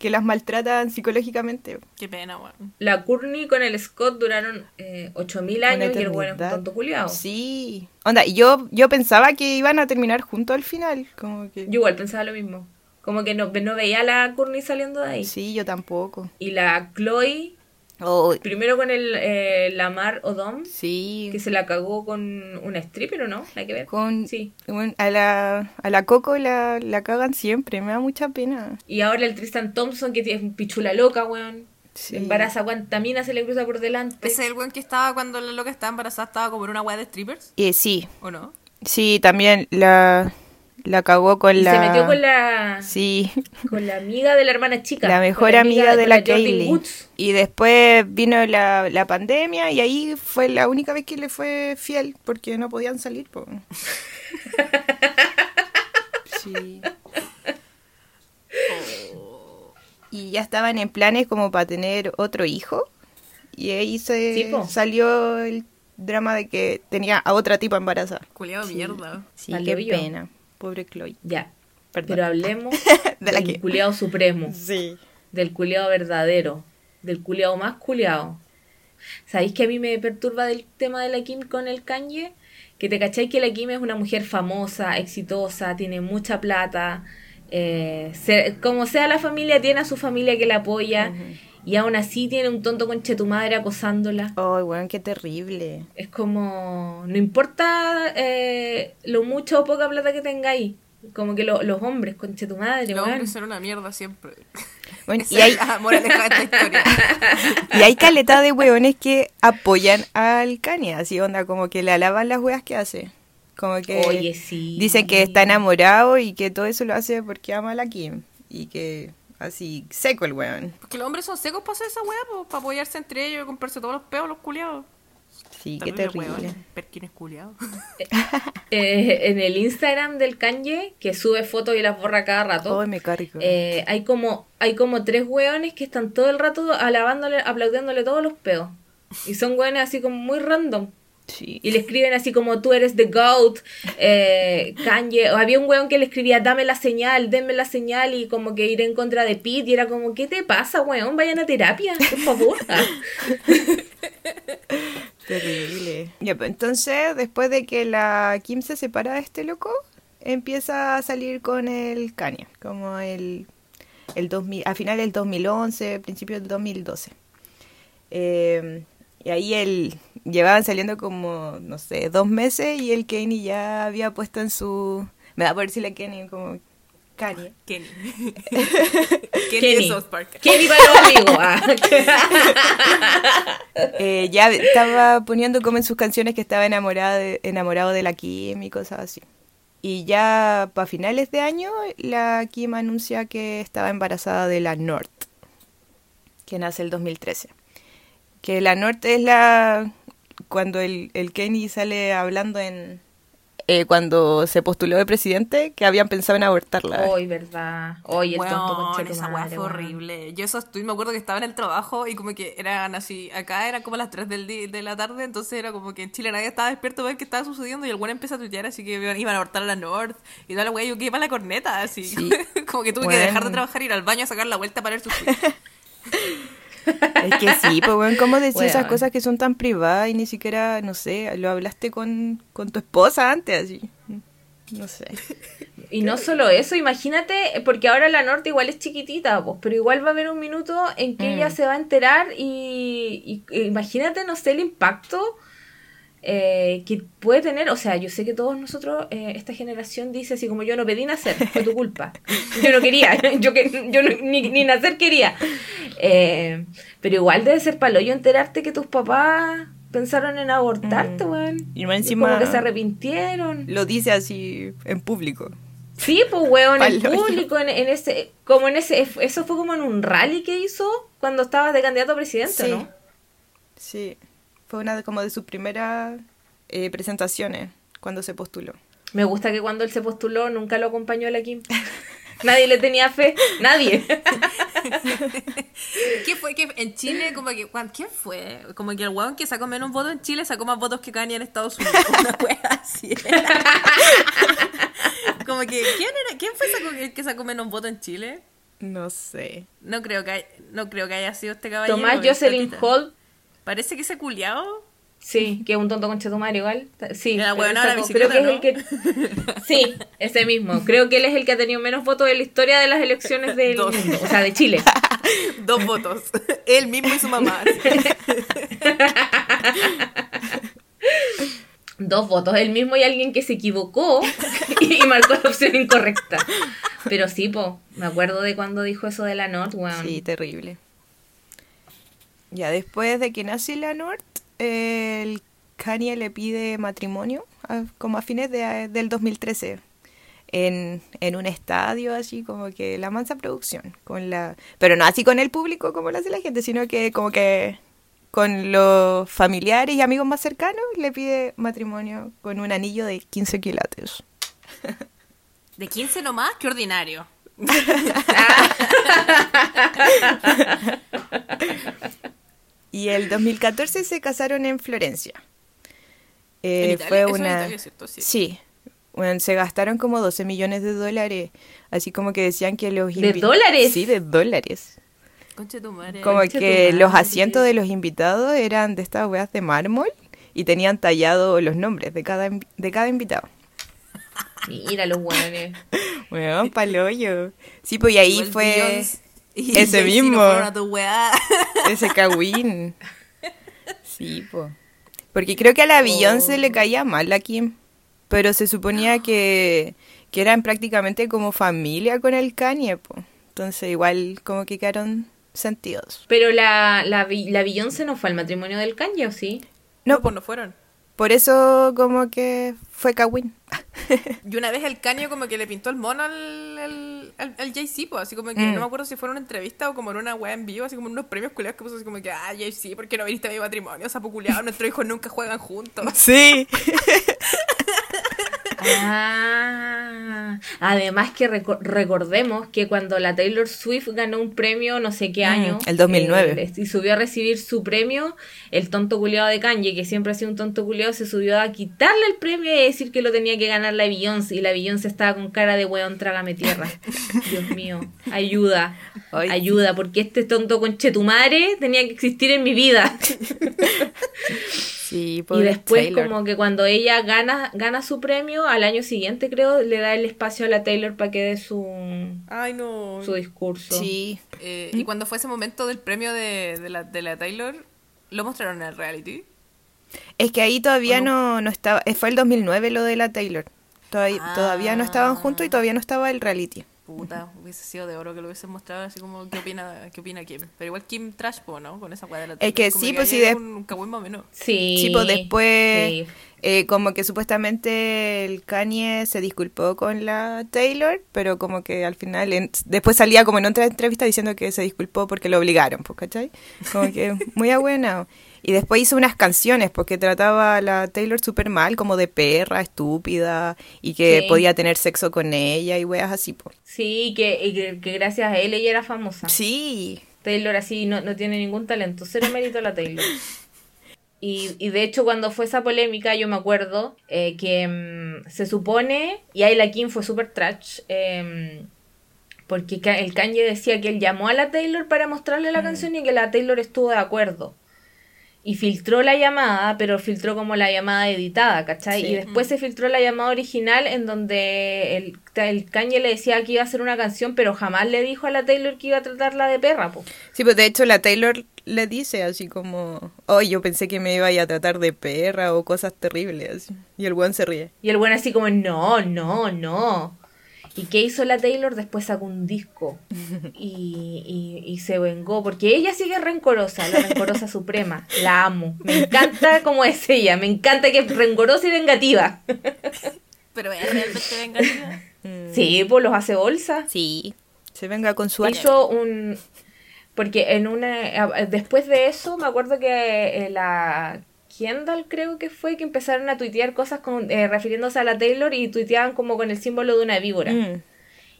que las maltratan psicológicamente. Qué pena, weón. La Courtney con el Scott duraron eh, 8000 Una años y el bueno tonto culiado. Sí. Onda, yo, yo pensaba que iban a terminar juntos al final. Como que... Yo igual pensaba lo mismo. Como que no, no veía a la Courtney saliendo de ahí. Sí, yo tampoco. Y la Chloe, Oh, primero con el eh, Lamar Odom, sí. que se la cagó con una stripper, ¿o no? ¿Hay que ver? Con, Sí. a, la, a la Coco la, la cagan siempre, me da mucha pena. Y ahora el Tristan Thompson, que tiene un pichula loca, weón. Sí. Embaraza cuánta mina se le cruza por delante. Ese es el weón que estaba cuando la loca estaba embarazada, estaba como en una weá de strippers, Eh, sí, ¿o no? sí, también la, la cagó con Y la... se metió con la, Sí, con la amiga de la hermana chica. la mejor amiga de con la Kaylee. Woods. Y después vino la, la pandemia y ahí fue la única vez que le fue fiel porque no podían salir. po. Sí. Y ya estaban en planes como para tener otro hijo. Y ahí se Sí, salió el drama de que tenía a otra tipa embarazada. Culeado mierda. Sí, Valió qué yo. pena. Pobre Chloe. Ya. Perdón. Pero hablemos De la del que- supremo. Sí. Del culiado verdadero. Del culiado más culiado. ¿Sabéis que a mí me perturba del tema de la Kim con el Kanye? Que te cacháis que la Kim es una mujer famosa, exitosa, tiene mucha plata. eh, se- como sea la familia, tiene a su familia que la apoya. Y aún así tiene un tonto conche tu madre acosándola. Ay, weón, qué terrible. Es como, no importa eh, lo mucho o poca plata que tengáis. Como que lo- los hombres, conche tu madre, Los weón. hombres son una mierda siempre. Bueno, y hay, y hay caleta de hueones que apoyan al Kanye, así onda, como que le alaban las weas que hace. Como que Oye, sí. dicen que está enamorado y que todo eso lo hace porque ama a la Kim. Y que así, seco el weón. Porque los hombres son secos para hacer esa weá, para apoyarse entre ellos y comprarse todos los peos, los culiados. Sí, qué terrible. weón, Perkines culiados. Eh, en el Instagram del Kanye, que sube fotos y las borra cada rato, Ay, me cargo. eh, hay como hay como tres hueones que están todo el rato alabándole, aplaudiéndole todos los peos. Y son hueones así como muy random. Sí. Y le escriben así como tú eres the GOAT, eh, Kanye. O había un weón que le escribía dame la señal, denme la señal y como que ir en contra de Pete. Y era como, ¿qué te pasa, weón? Vayan a terapia, por favor. Terrible. Ya, pues entonces, después de que la Kim se separa de este loco, empieza a salir con el Kanye, como el, el 2000, a final del 2011, principio del 2012. Eh, y ahí él, llevaban saliendo como, no sé, dos meses y el Kanye ya había puesto en su... Me da por decirle Kanye como Kanye. Kenny. Kenny Kenny. de South Park. ¿Quién iba los amigos? Ah. Eh, ya estaba poniendo como en sus canciones que estaba enamorada de- enamorado de la Kim y cosas así. Y ya para finales de año, la Kim anuncia que estaba embarazada de la North, que nace el 2013. Que la North es la. Cuando el, el Kenny sale hablando en. eh, cuando se postuló de presidente, que habían pensado en abortarla. Hoy, ¿verdad? Hoy el tonto concha de tu esa madre, fue horrible. Yo eso estoy, me acuerdo que estaba en el trabajo y como que eran así, acá eran como las 3 del de la tarde, entonces era como que en Chile nadie estaba despierto a ver qué estaba sucediendo y el weón empezó a tuitear así que iban iban a abortar a la North y toda la weá, yo que iba a la corneta, así. Sí. como que tuve que dejar de trabajar, ir al baño a sacar la vuelta para ver su. Es que sí, pues bueno, ¿cómo decir esas cosas que son tan privadas y ni siquiera, no sé, lo hablaste con, con tu esposa antes, así? No sé. Y no solo eso, imagínate, porque ahora la norte igual es chiquitita, pues, pero igual va a haber un minuto en que Mm. ella se va a enterar y, y- e imagínate, no sé, el impacto eh, que puede tener. O sea, yo sé que todos nosotros, eh, esta generación dice así como yo no pedí nacer, fue tu culpa. Yo no quería, yo, que, yo no- ni, ni nacer quería. Eh, pero igual debe ser paloyo enterarte que tus papás pensaron en abortarte, Mm. weón. Y más Y encima como que se arrepintieron. lo dice así en público. Sí, pues weón, en Palo yo. público, en, en ese, como en ese, eso fue como en un rally que hizo cuando estaba de candidato a presidente, Sí. ¿no? Sí, fue una de, como de sus primeras eh, presentaciones cuando se postuló. Me gusta que cuando él se postuló nunca lo acompañó la Kim. Nadie le tenía fe, nadie. ¿Qué fue? que en Chile, como que, ¿cuán- ¿quién fue? Como que el weón que sacó menos votos en Chile sacó más votos que Kanye en Estados Unidos. Una wea así. como que, ¿quién era? ¿Quién fue el que sacó menos votos en Chile? No sé. No creo que, hay- no creo que haya sido este caballero. Tomás el Jocelyn. Holt, Parece que ese culiao. sí, que es un tonto conchetumare igual. Sí, la sacó- creo que es el que. Sí, ese mismo. Creo que él es el que ha tenido menos votos en la historia de las elecciones del Dos. mundo, o sea, de Chile. Dos votos. Él mismo y su mamá. Dos votos, el mismo y alguien que se equivocó y marcó la opción incorrecta. Pero sí, po, me acuerdo de cuando dijo eso de la North, weón. Sí, terrible. Ya después de que nace la North, el Kanye le pide matrimonio, a- como a fines de- del 2013, en, en un estadio, así como que la mansa producción, con la pero no así con el público como lo hace la gente, sino que como que con los familiares y amigos más cercanos le pide matrimonio con un anillo de 15 quilates. De 15 nomás, qué ordinario. Y el 2014 se casaron en Florencia. Eh, ¿En Italia? fue Eso en una... Italia, ¿cierto? Sí. Sí. Bueno, se gastaron como 12 millones de dólares. Así como que decían que los ¿De dólares? Sí, de dólares. Conche tu madre. Como tu que los asientos de los invitados eran de estas weas de mármol y tenían tallado los nombres de cada, de cada invitado. Mira los weones. Bueno, paloyo. Sí, pues y ahí Igual fue y ese mismo. a tu weá. ese Kawin. Sí, pues. Porque creo que a la Beyoncé Oh. le caía mal la Kim. Pero se suponía que, que eran prácticamente como familia con el Kanye, po. Entonces igual como que quedaron sentidos. Pero la, la, la Beyoncé no fue al matrimonio del Kanye, ¿o sí? No, No, pues no fueron. por eso como que fue Kawin. Y una vez el caño como que le pintó el mono al, al, Jay-Z, pues, así como que Mm. no me acuerdo si fue en una entrevista o como en una wea en vivo, así como en unos premios culiados que puso así como que, ah, Jay-Z, ¿por qué no viniste a mi matrimonio? Sapo culiado, nuestros hijos nunca juegan juntos. Sí. Ah, además que reco- recordemos que cuando la Taylor Swift ganó un premio, no sé qué Mm, año, el 2009. eh, y subió a recibir su premio, el tonto culiado de Kanye, que siempre ha sido un tonto culiado, se subió a quitarle el premio y decir que lo tenía que ganar la Beyoncé, y la Beyoncé estaba con cara de weón, trágame tierra. Dios mío, ayuda, Ay, ayuda, porque este tonto conchetumare tenía que existir en mi vida. Sí, Y después Taylor. como que cuando ella gana, gana su premio, al año siguiente creo, le da el espacio a la Taylor para que dé su, Ay, no. su discurso. Sí. Eh, y cuando fue ese momento del premio de, de, la, de la Taylor, ¿lo mostraron en el reality? Es que ahí todavía ¿O no? no, estaba, eh, fue el 2009 lo de la Taylor. Todavía, Ah. todavía no estaban juntos y todavía no estaba el reality. Puta, hubiese sido de oro que lo hubiesen mostrado así como qué opina, qué opina Kim. Pero igual Kim trash, po, ¿no? Con esa weá de la Taylor. que Como sí, pues, sí, de- Un, un más o menos. Sí. Sí, pues después, Sí. eh, como que supuestamente el Kanye se disculpó con la Taylor, pero como que al final, en- después salía como en otra entrevista diciendo que se disculpó porque lo obligaron, pues, ¿cachai? Como que muy abuena. Y después hizo unas canciones porque trataba a la Taylor súper mal, como de perra, estúpida, y que Sí. podía tener sexo con ella y weas así. Sí, que, y que, que gracias a él ella era famosa. Sí, Taylor así no, no tiene ningún talento, cero mérito la Taylor. Y, y de hecho cuando fue esa polémica yo me acuerdo eh, que mm, se supone, y ahí la Kim fue súper trash, eh, porque el Kanye decía que él llamó a la Taylor para mostrarle la canción y que la Taylor estuvo de acuerdo. Y filtró la llamada, pero filtró como la llamada editada, ¿cachai? Sí. Y después se filtró la llamada original en donde el, el Kanye le decía que iba a hacer una canción, pero jamás le dijo a la Taylor que iba a tratarla de perra, po. Sí, pues de hecho la Taylor le dice así como, oh, yo pensé que me iba a ir a tratar de perra o cosas terribles. así. Y el buen se ríe. Y el buen así como, no, no, no. ¿Y qué hizo la Taylor? Después sacó un disco y, y- y se vengó, porque ella sigue rencorosa, la rencorosa suprema. La amo. Me encanta cómo es ella, me encanta que es rencorosa y vengativa. Pero es realmente vengativa. Sí, pues los hace bolsa. Sí, se venga con su. Hizo un... Porque en una... Después de eso, me acuerdo que eh, la... Kendall creo que fue que empezaron a tuitear cosas con, eh, refiriéndose a la Taylor y tuiteaban como con el símbolo de una víbora. Mm.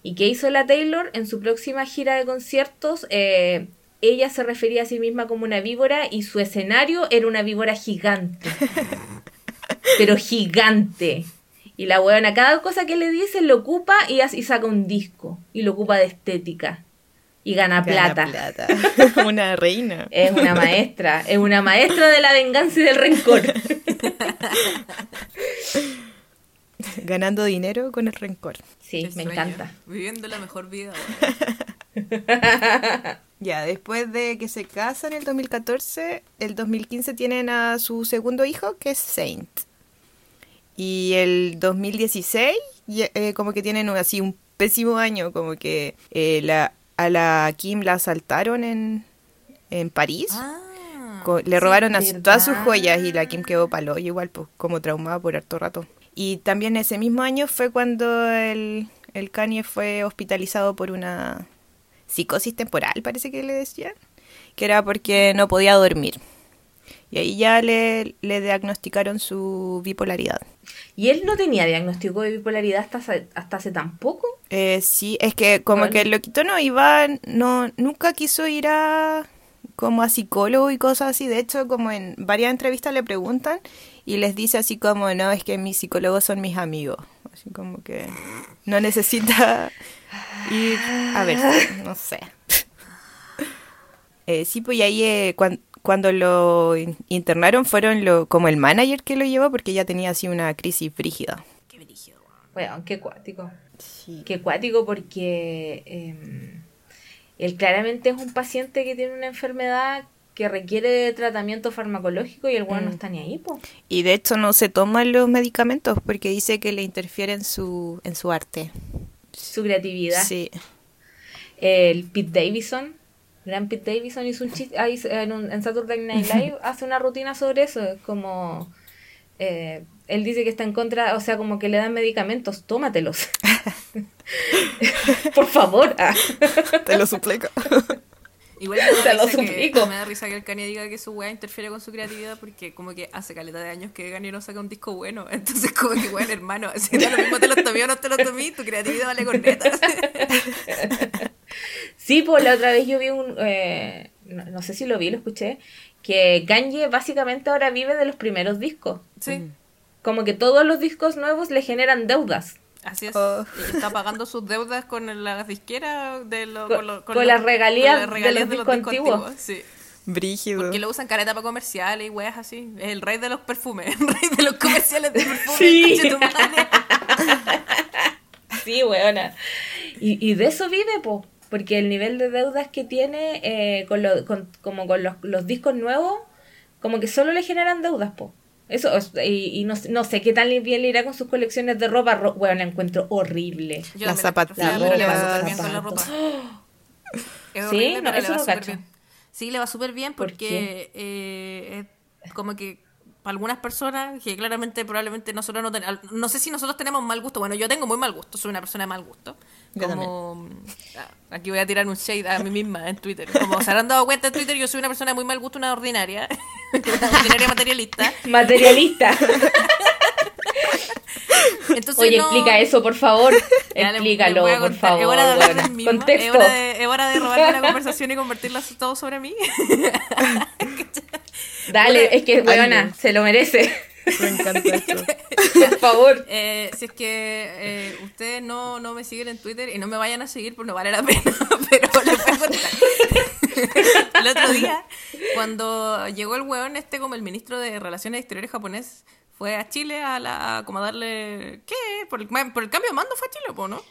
¿Y qué hizo la Taylor? En su próxima gira de conciertos, eh, ella se refería a sí misma como una víbora y su escenario era una víbora gigante. Pero gigante. Y la weona, cada cosa que le dice lo ocupa y, y saca un disco. Y lo ocupa de estética. Y gana, Gana plata. plata. Una reina. Es una maestra. Es una maestra de la venganza y del rencor. Ganando dinero con el rencor. Sí, El me sueño. encanta. Viviendo la mejor vida. Ya, después de que se casan en el 2014, el 2015 tienen a su segundo hijo, que es Saint. Y el 2016, ya, eh, como que tienen un- así un pésimo año, como que eh, la, a la Kim la asaltaron en, en París. Ah. Co- le robaron todas sus joyas y la Kim quedó palo, igual, pues, como traumada por harto rato. Y también ese mismo año fue cuando el, el Kanye fue hospitalizado por una psicosis temporal, parece que le decían, que era porque no podía dormir. Y ahí ya le, le diagnosticaron su bipolaridad. ¿Y él no tenía diagnóstico de bipolaridad hasta, hace- hasta hace tan poco? Eh, sí, es que como Bueno. que el loquito no iba, no, nunca quiso ir a como a psicólogo y cosas así. De hecho, como en varias entrevistas le preguntan y les dice así como, no, es que mis psicólogos son mis amigos. Así como que no necesita ir a ver, no sé. Eh, sí, pues y ahí eh, cuan- cuando lo in- internaron fueron lo, como el manager que lo llevó porque ya tenía así una crisis frígida. Qué brígido. Bueno, qué cuático. Sí. Qué cuático porque em, él claramente es un paciente que tiene una enfermedad que requiere de tratamiento farmacológico y el bueno no Mm. está ni ahí, po. Y de hecho no se toman los medicamentos porque dice que le interfiere en su, en su arte. Su creatividad. Sí. El Pete Davidson, gran Pete Davidson hizo un chiste, ah, en, un- en Saturday Night Live hace una rutina sobre eso, es como... eh, él dice que está en contra, o sea, como que le dan medicamentos, tómatelos. Por favor. ah. Te lo suplico. Igual me da, Te risa que, suplico. me da risa que el Kanye diga que su weá interfiere con su creatividad porque como que hace caleta de años que Kanye no saca un disco bueno. Entonces como que bueno, hermano, si da lo mismo te lo tomé o no te lo tomé, tu creatividad vale con neta. Sí, pues la otra vez yo vi un, eh, no, no sé si lo vi, lo escuché, que Kanye básicamente ahora vive de los primeros discos. Sí, Como que todos los discos nuevos le generan deudas. así es. Oh. Está pagando sus deudas con las disqueras de lo- Con- lo- con las regalías las de los discos antiguos. Sí. Brígido. Porque lo usan careta para comerciales y weas así. Es el rey de los perfumes, el rey de los comerciales de perfumes. Sí. Sí, weona. Y, y de eso vive, po. Porque el nivel de deudas que tiene eh, con, lo- con- como con los, los discos nuevos, como que solo le generan deudas, po. Eso, es- y, y no, no sé qué tan bien le irá con sus colecciones de ropa. Ro bueno, la encuentro horrible. Yo Las zapatillas. pero le va La súper bien con la ropa. ¿Sí? No, pero eso le va no súper cacho. bien. Sí, le va súper bien ¿Por porque eh, es como que para algunas personas que claramente probablemente nosotros no tenemos, no sé si nosotros tenemos mal gusto, bueno, yo tengo muy mal gusto, soy una persona de mal gusto. Yo Como ah, aquí voy a tirar un shade a mí misma en Twitter. Como se habrán dado cuenta en Twitter, yo soy una persona de muy mal gusto, una ordinaria, una ordinaria materialista. Materialista. Entonces Oye, no- explica eso, por favor. Ya Explícalo, por contar. favor. Es hora de hablar del mismo. Es Contexto. hora, de, es hora de robarme la conversación y convertirla todo sobre mí. Dale, es que, weona, se lo merece. Me encanta esto. Por favor. Eh, si es que eh, ustedes no, no me siguen en Twitter y no me vayan a seguir, pues no vale la pena, pero les voy a contar. el otro día, cuando llegó el weón este como el ministro de Relaciones Exteriores japonés, fue a Chile a, la, a como a darle... ¿Qué? Por el, por el cambio de mando fue a Chile, po, ¿no?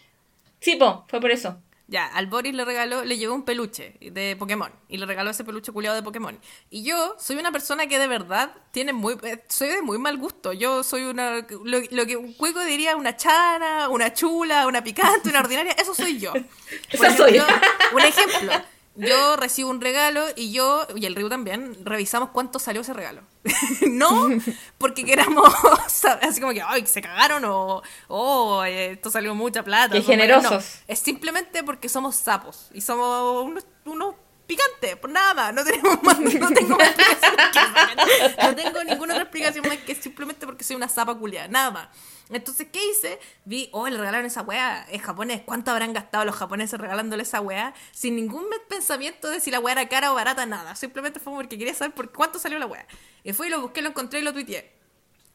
Sí, po, fue por eso. Ya, al Boris le regaló, le llevó un peluche de Pokémon y le regaló ese peluche culiado de Pokémon. Y yo soy una persona que de verdad tiene muy, eh, soy de muy mal gusto. Yo soy una, lo, lo que un cuico diría una chana, una chula, una picante, una ordinaria, eso soy yo. Por Esa soy. ejemplo, Un ejemplo, yo recibo un regalo y yo, y el Ryu también, revisamos cuánto salió ese regalo. no porque queramos, así como que, ay, se cagaron o, oh, esto salió mucha plata. Qué no. generosos. Es simplemente porque somos sapos y somos unos, unos picantes, por nada más. No tenemos más, no tengo más explicación que. No tengo ninguna otra explicación más que simplemente porque soy una zapa culiada, nada más. Entonces, ¿qué hice? Vi, oh, le regalaron esa weá, es japonés. ¿Cuánto habrán gastado los japoneses regalándole esa weá? Sin ningún pensamiento de si la weá era cara o barata, nada. Simplemente fue porque quería saber por cuánto salió la weá. Y fui lo busqué, lo encontré y lo tuiteé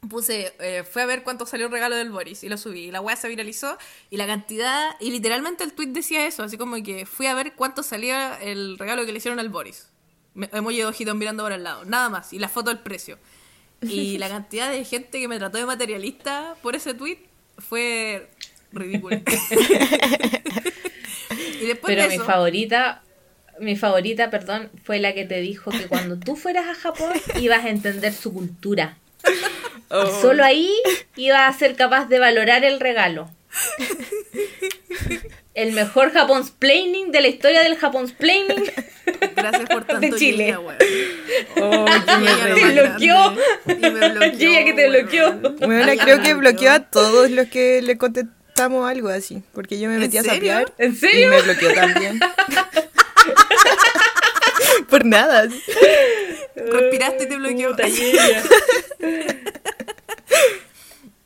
puse, eh, fue a ver cuánto salió el regalo del Boris y lo subí. Y la weá se viralizó y la cantidad, y literalmente el tweet decía eso, así como que fui a ver cuánto salía el regalo que le hicieron al Boris. Emoji de ojito mirando para el lado, nada más, y la foto del precio. Y la cantidad de gente que me trató de materialista por ese tweet fue ridícula. y después Pero de mi favorita, mi favorita, perdón, fue la que te dijo que cuando tú fueras a Japón ibas a entender su cultura. Oh. Y solo ahí ibas a ser capaz de valorar el regalo. El mejor Japonsplaining de la historia del Japonsplaining. gracias por tanto de Chile. Weón. Oh, Y. Te bloqueó. Y me bloqueó. Y que te weón. bloqueó. Bueno, creo que bloqueó. a todos los que le contestamos algo así. Porque yo me metí a sapear. ¿En Y serio? me bloqueó también. Por nada. Respiraste y te bloqueó. Puta, y.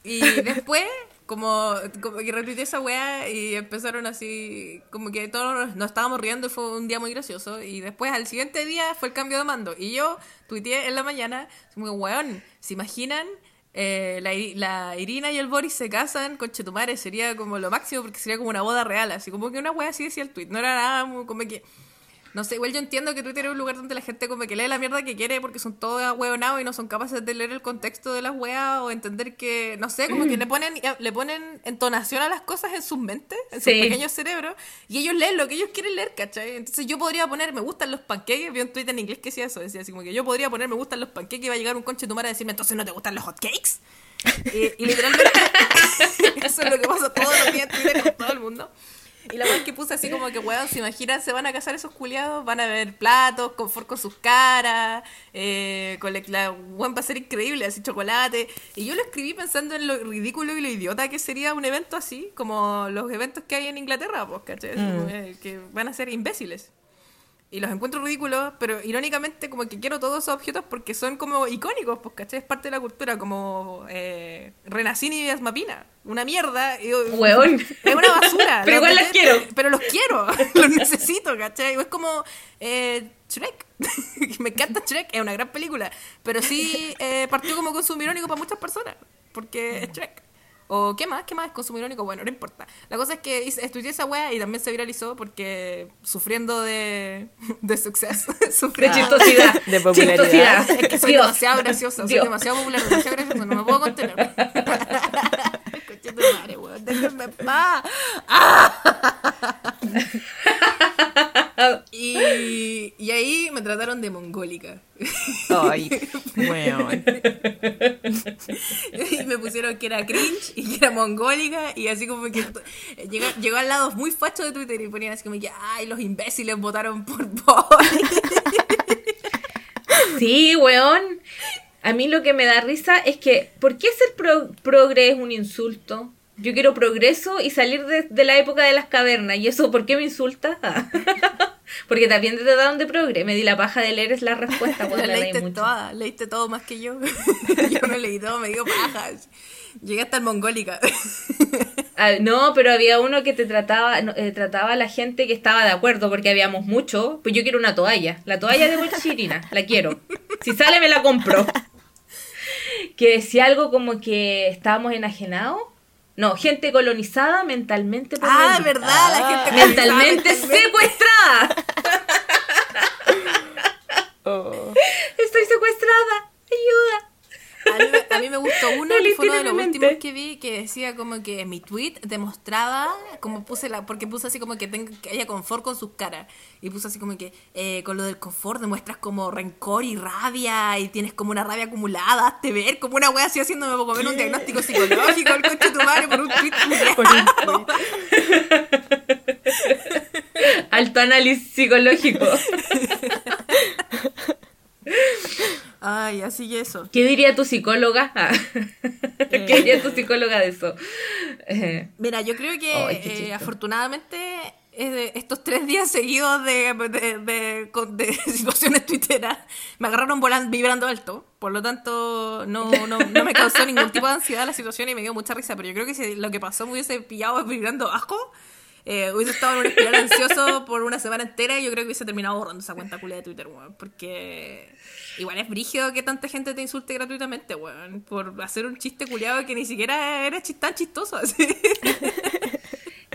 Y después, como, como que retuiteé esa weá y empezaron así, como que todos nos, estábamos riendo y fue un día muy gracioso. Y después, al siguiente día, fue el cambio de mando. Y yo tuiteé en la mañana, como weón, ¿se imaginan? Eh, la, la Irina y el Boris se casan con Chetumare, sería como lo máximo porque sería como una boda real, así como que una wea así decía el tweet, no era nada como que no sé, igual yo entiendo que Twitter es un lugar donde la gente como que lee la mierda que quiere porque son todos hueonados y no son capaces de leer el contexto de las weas o entender que, no sé, como que le ponen le ponen entonación a las cosas en sus mentes, en Sí. sus pequeños cerebros, y ellos leen lo que ellos quieren leer, ¿cachai? Entonces yo podría poner me gustan los panqueques, vi un tweet en inglés que decía eso, decía así como que yo podría poner me gustan los panqueques y va a llegar un conche tu madre a decirme, entonces no te gustan los hotcakes. y, y literalmente eso es lo que pasa todos los días en Twitter con todo el mundo. Y la weá que puse así como que, weón, se imaginan, se van a casar esos culiados, van a ver platos, confort con sus caras, eh, con la, la weón va a ser increíble, así chocolate. Y yo lo escribí pensando en lo ridículo y lo idiota que sería un evento así, como los eventos que hay en Inglaterra, pues, ¿cachai? Como, eh, Que van a ser imbéciles. Y los encuentro ridículos, pero irónicamente como que quiero todos esos objetos porque son como icónicos, pues, ¿cachai? Es parte de la cultura, como eh, Renacini y Asmapina. Una mierda. y- Weón. Es una basura. Pero igual Los quiero. Pero los quiero, los necesito, ¿cachai? Es como eh, Shrek. Me encanta Shrek, es una gran película. Pero sí eh, partió como consumo irónico para muchas personas, porque es Shrek. ¿O qué más? ¿Qué más es consumo irónico? Bueno, no importa. La cosa es que estudié esa wea y también se viralizó porque sufriendo de, de suceso. De sufriendo chistosidad. De popularidad. Chistosidad. es que soy Dios. demasiado graciosa, soy Dios. demasiado popular, demasiado graciosa, no me puedo contener. Conche tu madre, weón, déjenme en paz. Y, y ahí me trataron de mongólica. Ay, weón. y me pusieron que era cringe y que era mongólica y así como que llegó, llegó al lado muy facho de Twitter y ponían así como que ay los imbéciles votaron por Boy Sí, weón. A mí lo que me da risa es que, ¿por qué ser pro- progre es un insulto? Yo quiero progreso y salir de, de la época de las cavernas. ¿Y eso por qué me insulta? Ah. Porque también te trataron de progre. Me di la paja de leer es la respuesta. weón, la leíste mucho. toda leíste todo más que yo yo no leí todo me dio pajas llegué hasta el mongólica Ah, no, pero había uno que te trataba, eh, trataba a la gente que estaba de acuerdo, porque habíamos mucho. Pues yo quiero una toalla. La toalla de Bolchirina, la quiero. Si sale, me la compro. Que decía algo como que estábamos enajenados. No, gente colonizada mentalmente. por ah el- verdad la gente Mentalmente secuestrada. Oh. Estoy secuestrada. Ayuda. A mí, me- a mí me gustó uno que fue uno de los últimos que vi que decía como que mi tweet demostraba como puse la porque puse así como que tenga que haya confort con sus caras. Y puse así como que eh, con lo del confort demuestras como rencor y rabia y tienes como una rabia acumulada hazte ver como una wea así haciéndome como ver un diagnóstico psicológico el coche de tu madre por un tweet Por un Alto análisis psicológico. Ay así que eso ¿Qué diría tu psicóloga? ¿Qué diría tu psicóloga de eso? Eh, Mira, yo creo que qué eh, afortunadamente estos tres días seguidos de, de, de- de situaciones twitteras me agarraron volando, vibrando alto. Por lo tanto, no, no, no me causó ningún tipo de ansiedad la situación y me dio mucha risa. Pero yo creo que si lo que pasó me hubiese pillado vibrando bajo, eh, hubiese estado en un espiral ansioso por una semana entera y yo creo que hubiese terminado borrando esa cuenta culia de Twitter, weón. Porque igual es brígido que tanta gente te insulte gratuitamente, weón. Por hacer un chiste culiado que ni siquiera era tan chistoso así.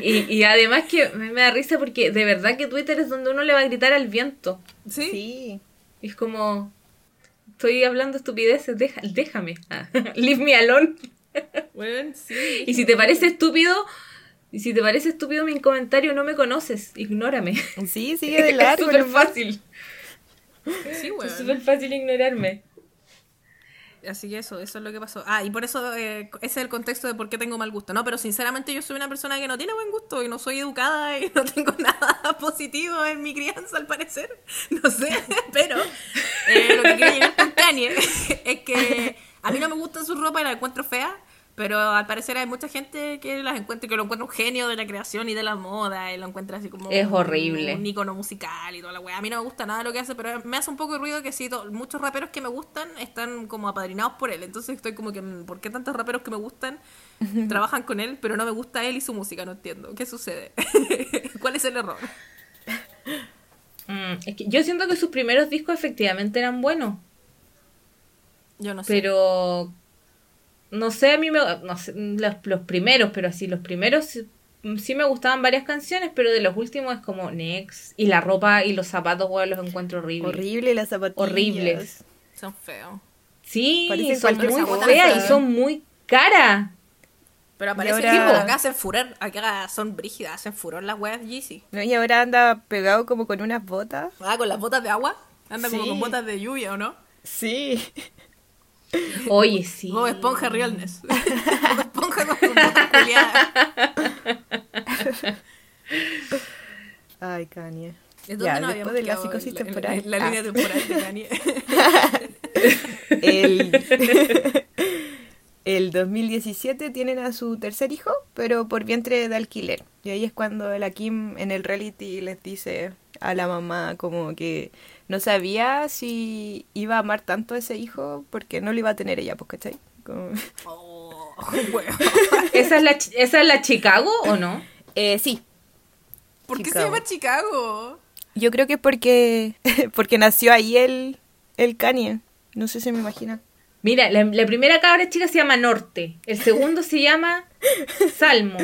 Y, y además que me, me da risa porque de verdad que Twitter es donde uno le va a gritar al viento. Sí. Sí. Y es como, estoy hablando estupideces, deja- déjame. Ah, Leave me alone. Bueno, sí. Y si te parece estúpido, y si te parece estúpido mi comentario, no me conoces, ignórame. Sí, sigue de largo. es súper fácil. Sí, weón. Es súper fácil ignorarme. Así que eso, eso es lo que pasó. Ah, y por eso eh, ese es el contexto de por qué tengo mal gusto. No, pero sinceramente yo soy una persona que no tiene buen gusto y no soy educada y no tengo nada positivo en mi crianza, al parecer. No sé, pero eh, lo que quiero llegar con Kanye es que a mí no me gusta su ropa y la encuentro fea. Pero al parecer hay mucha gente que las encuentra, que lo encuentra un genio de la creación y de la moda, y lo encuentra así como Es un- horrible. un icono musical y toda la weá. A mí no me gusta nada lo que hace, pero me hace un poco de ruido que sí, muchos raperos que me gustan están como apadrinados por él. Entonces estoy como que, mm, ¿por qué tantos raperos que me gustan trabajan con él, pero no me gusta él y su música? No entiendo. ¿Qué sucede? ¿Cuál es el error? Mm, es que yo siento que sus primeros discos efectivamente eran buenos. Yo no sé. Pero no sé, a mí me no sé, los, los primeros, pero así los primeros sí- sí me gustaban varias canciones, pero de los últimos es como Next y la ropa y los zapatos, weón, los encuentro horribles. Horrible las zapatillas. Horribles. Son feos. Sí, Parecen son muy feas y son muy caras. Pero aparece ahora- que acá hacen furor, acá son brígidas, hacen furor las weas Yeezy. No, y ahora anda pegado como con unas botas. Ah, con las botas de agua. Anda como con botas de lluvia, ¿o no? Sí. Oye, sí. Bob Esponja Realness. Bob Esponja con culiadas. Ay, Kanye. ¿De dónde Ya, nos después de la psicosis la- temporal. La, Ah. línea temporal de Kanye. El, el 2017 tienen a su tercer hijo, pero por vientre de alquiler. Y ahí es cuando la Kim en el reality les dice a la mamá como que no sabía si iba a amar tanto a ese hijo porque no lo iba a tener ella, pues, ¿cachai? Como- Oh. ¿Esa es la, ¿Esa es la Chicago o no? Eh, sí, ¿Por qué se llama Chicago? yo creo que es porque, porque nació ahí el, el Kanye. No sé si me imaginan. Mira, la, la primera cabra chica se llama Norte. El segundo se llama Salmo.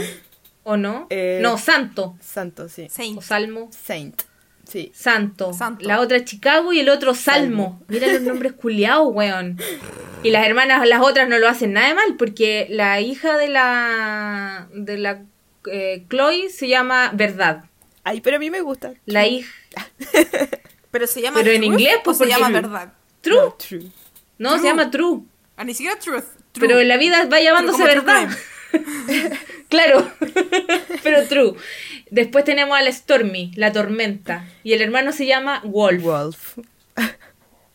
¿O no? Eh, no, Santo. Santo, sí. O. Salmo. Saint. Sí. Santo. Santo. La otra Chicago y el otro Salmo. Mira los nombres culiados, weón. Y las hermanas, las otras no lo hacen nada de mal, porque la hija de la de la eh, Chloe se llama Verdad. Ay, pero a mí me gusta. La hija Pero se llama Pero en inglés, pues, se llama verdad. True. No, true. No, True. se llama True. Ah, ni siquiera truth. True. Pero en la vida va llamándose verdad. claro, pero true. Después tenemos a la Stormy, la tormenta. Y el hermano se llama Wolf. Wolf.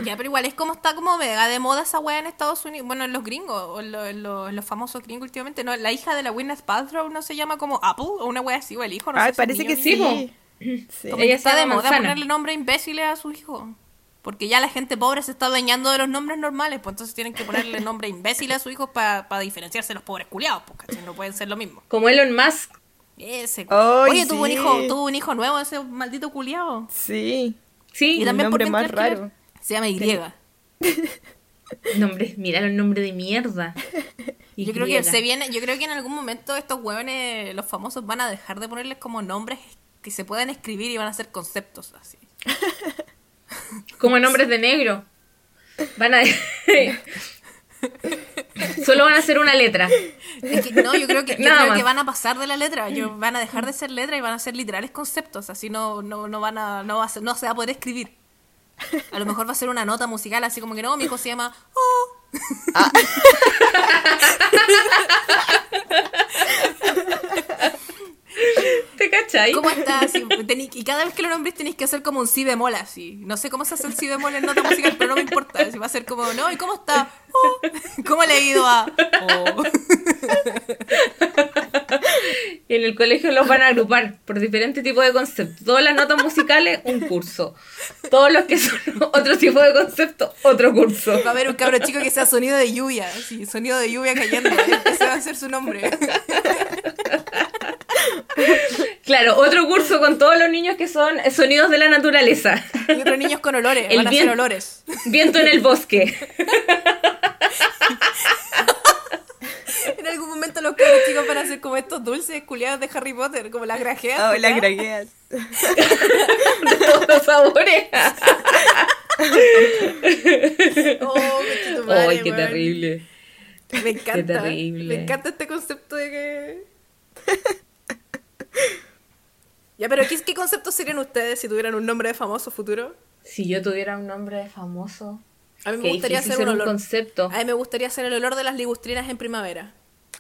Ya, pero igual es como está como mega de moda esa wea en Estados Unidos. Bueno, en los gringos, o en, lo- en lo- en los famosos gringos últimamente. No, la hija de la Gwyneth Paltrow no se llama como Apple o una wea así, o el hijo. No sé, Ay, su parece niño, que sí. Sí. Como Ella está de moda Manzana. ponerle nombres imbéciles a su hijo. Porque ya la gente pobre se está dañando de los nombres normales, pues entonces tienen que ponerle nombre imbécil a su hijo para diferenciarse de los pobres culiados, porque no pueden ser lo mismo. Como Elon Musk. Ese. Oye, tuvo un hijo, tuvo un hijo nuevo ese maldito culiado. Sí. Sí, Y también nombre por más raro. Se llama Y. nombres, mira los nombres de mierda. Yo creo que se viene, yo creo que en algún momento estos hueones, los famosos, van a dejar de ponerles como nombres que se puedan escribir y van a ser conceptos así. Como nombres de negro. Van a. Solo van a ser una letra. Es que, no, yo creo que, yo Nada creo más. que van a pasar de la letra, yo, van a dejar de ser letra y van a ser literales conceptos, así no, no, no van a, no va a ser- no se va a poder escribir. A lo mejor va a ser una nota musical, así como que no, mi hijo se llama Oh. ¿Te cachai? ¿Cómo estás? Y, cada vez que lo nombres tenéis que hacer como un si bemol así. No sé cómo se hace el si bemol en nota musical, pero no me importa. Si va a ser como, no, ¿y cómo está? Oh. ¿Cómo le ha ido a? Oh. Y en el colegio los van a agrupar por diferentes tipos de conceptos. Todas las notas musicales, un curso. Todos los que son otro tipo de concepto, otro curso. Va a haber un cabro chico que sea sonido de lluvia, sí, sonido de lluvia cayendo. Ese va a ser su nombre. Claro, otro curso con todos los niños que son sonidos de la naturaleza. Y otros niños con olores, El van a hacer bien- olores. Viento en el bosque. En algún momento los cabros chicos van a hacer como estos dulces culiados de Harry Potter, como las grajeas. Oh, las culiadas. gragueas. De todos los sabores. Oh, conchetumare, ¡Ay, qué terrible! Me encanta. terrible. Me encanta este concepto de que. ya, pero ¿qué, ¿qué conceptos serían ustedes si tuvieran un nombre de famoso futuro? Si yo tuviera un nombre de famoso. A mí me gustaría hacer ser un un olor. concepto. A mí me gustaría hacer el olor de las ligustrinas en primavera.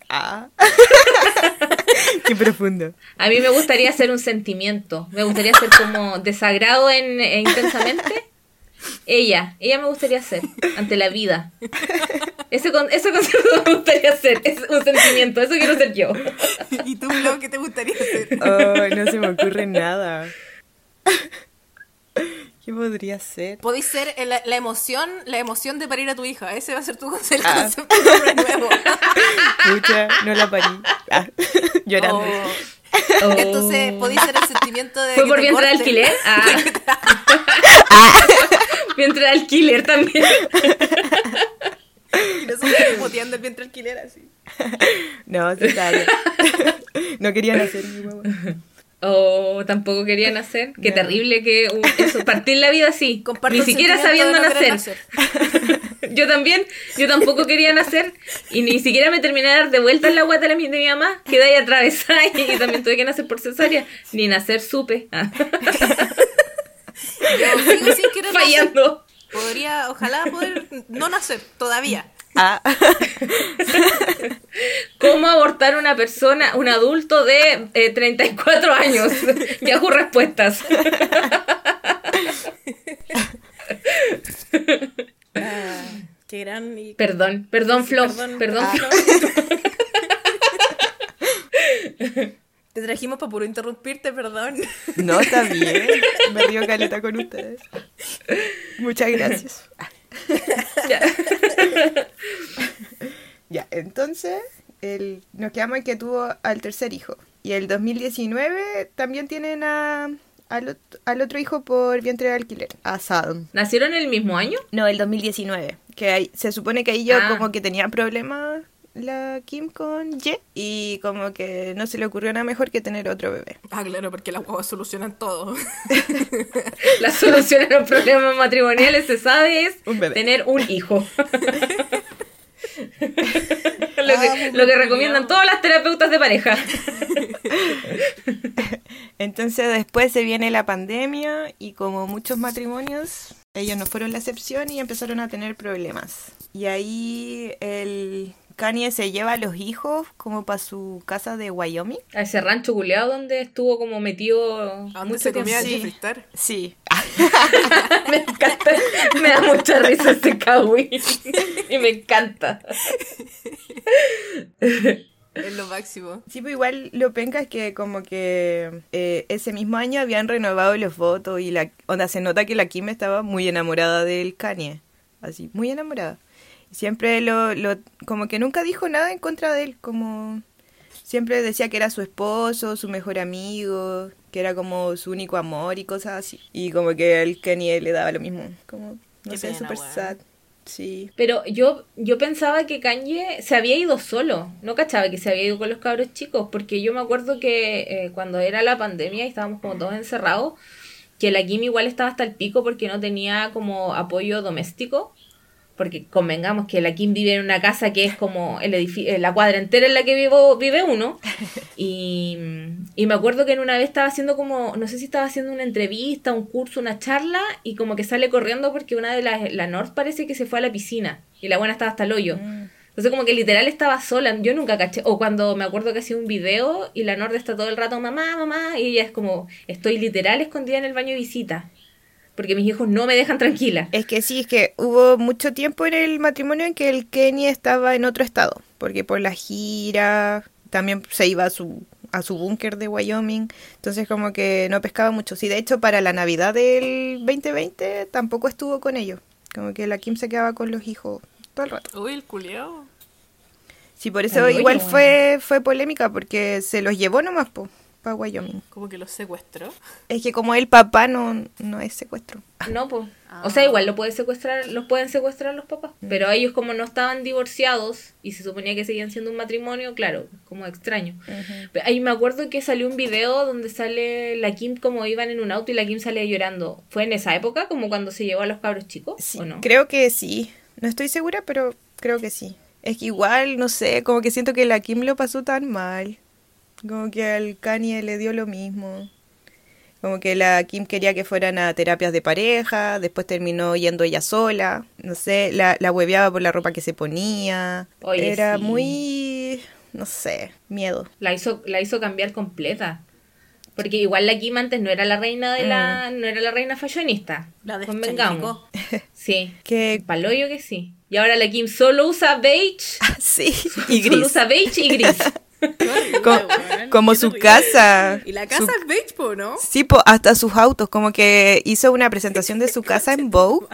Ah. Qué profundo. A mí me gustaría hacer un sentimiento. Me gustaría ser como desagrado en, intensamente. Ella, ella me gustaría ser ante la vida. Ese, con, ese concepto me gustaría ser. Es un sentimiento. Eso quiero ser yo. ¿Y tú, Flo, qué te gustaría hacer? Oh, no se me ocurre nada. ¿Qué podría ser? Podéis ser la, emoción, la emoción de parir a tu hija. Ese va a ser tu conce- el Ah. concepto nuevo. Pucha, no la parí. Ah, llorando. Oh. Entonces, podéis ser el sentimiento de. ¿Fue por vientre de alquiler? Ah. vientre de alquiler también. Y nosotros boteando el vientre alquiler así. No, se sale. No querían hacer mi huevo. Oh, tampoco quería nacer. Qué No. terrible que un- eso, partir la vida así. Comparto Ni siquiera sabiendo no nacer. Yo también, yo tampoco quería nacer y ni siquiera me terminé de dar de vuelta en la guata de mi, de mi mamá. Quedé ahí atravesada y, también tuve que nacer por cesárea. Ni nacer supe. Ah. Yo sigo sin querer nacer. Podría, ojalá poder no nacer todavía. Ah, ¿Cómo abortar una persona, un adulto de eh, 34 años? Yahoo Respuestas. Ah, qué gran. Perdón, perdón, Flo. Perdón. Perdón, Ah. Flo. Te trajimos para puro interrumpirte, perdón. no, está bien. Me río caleta con ustedes. Muchas gracias. Ya. Ya, entonces el, nos quedamos en que tuvo al tercer hijo. Y el 2019 también tienen a, al, al otro hijo por vientre de alquiler, a Sadam. ¿Nacieron el mismo año? No, el 2019. Que ahí- se supone que ahí yo Ah. como que tenía problemas la Kim con Ye y como que no se le ocurrió nada mejor que tener otro bebé. Ah, claro, porque las guaguas solucionan todo. La solución a los problemas matrimoniales, se sabe, es Un bebé. tener un hijo. lo que, Ah, lo que recomiendan todas las terapeutas de pareja. Entonces después se viene la pandemia y como muchos matrimonios, ellos no fueron la excepción y empezaron a tener problemas. Y ahí el Kanye se lleva a los hijos como para su casa de Wyoming. A ese rancho culeado donde estuvo como metido ¿A dónde mucho se comía tiempo. Jeffree Star? Sí. me encanta, me da mucha risa este kawi. y me encanta. Es lo máximo. Sí, pues igual lo penca es que como que eh, ese mismo año habían renovado los votos y la onda se nota que la Kim estaba muy enamorada del Kanye, así, muy enamorada. Siempre lo, lo como que nunca dijo nada en contra de él, como siempre decía que era su esposo, su mejor amigo, que era como su único amor y cosas así. Y como que al Kanye le daba lo mismo, como no Qué sé, weón. sad. Sí. Pero yo, yo pensaba que Kanye se había ido solo, no cachaba que se había ido con los cabros chicos, porque yo me acuerdo que eh, cuando era la pandemia y estábamos como todos encerrados, que la Kim igual estaba hasta el pico porque no tenía como apoyo doméstico, porque convengamos que la Kim vive en una casa que es como el edificio, la cuadra entera en la que vivo, vive uno, y, y me acuerdo que en una vez estaba haciendo como, no sé si estaba haciendo una entrevista, un curso, una charla, y como que sale corriendo porque una de las, la North parece que se fue a la piscina, y la buena estaba hasta el hoyo. Entonces como que literal estaba sola, yo nunca caché, o cuando me acuerdo que hacía un video y la Nord está todo el rato, mamá, mamá, y ella es como, estoy literal escondida en el baño de visita, porque mis hijos no me dejan tranquila. Es que sí, es que hubo mucho tiempo en el matrimonio en que el Kenny estaba en otro estado, porque por la gira también se iba a su a su búnker de Wyoming, entonces como que no pescaba mucho. Sí, de hecho para la Navidad del 2020 tampoco estuvo con ellos, como que la Kim se quedaba con los hijos todo el rato. Uy, el culiao. Sí, por eso Ay, igual fue fue polémica porque se los llevó nomás para Wyoming. Como que los secuestró. Es que como el papá no no es secuestro. No, pues. O sea, igual lo puede secuestrar, los pueden secuestrar los papás. Pero ellos como no estaban divorciados y se suponía que seguían siendo un matrimonio, claro, como extraño. Pero Ahí me acuerdo que salió un video donde sale la Kim como iban en un auto y la Kim salía llorando. ¿Fue en esa época como cuando se llevó a los cabros chicos Sí, o no? Creo que sí. No estoy segura, pero creo que sí. Es que igual, no sé, como que siento que la Kim lo pasó tan mal. Como que al Kanye le dio lo mismo. Como que la Kim quería que fueran a terapias de pareja, después terminó yendo ella sola. No sé, la, la hueveaba por la ropa que se ponía. Oye, Era sí. muy, no sé, miedo. La hizo, la hizo cambiar completa. Porque igual la Kim antes no era la reina de la, no era la reina fashionista. La Convengamos. Sí. Que Paloyo que sí. Y ahora la Kim solo usa beige. sí, y Solo gris. usa beige y gris. Co- como su casa. Y la casa Su- es beige, po, ¿no? Sí, po, hasta sus autos, como que hizo una presentación de su casa en Vogue.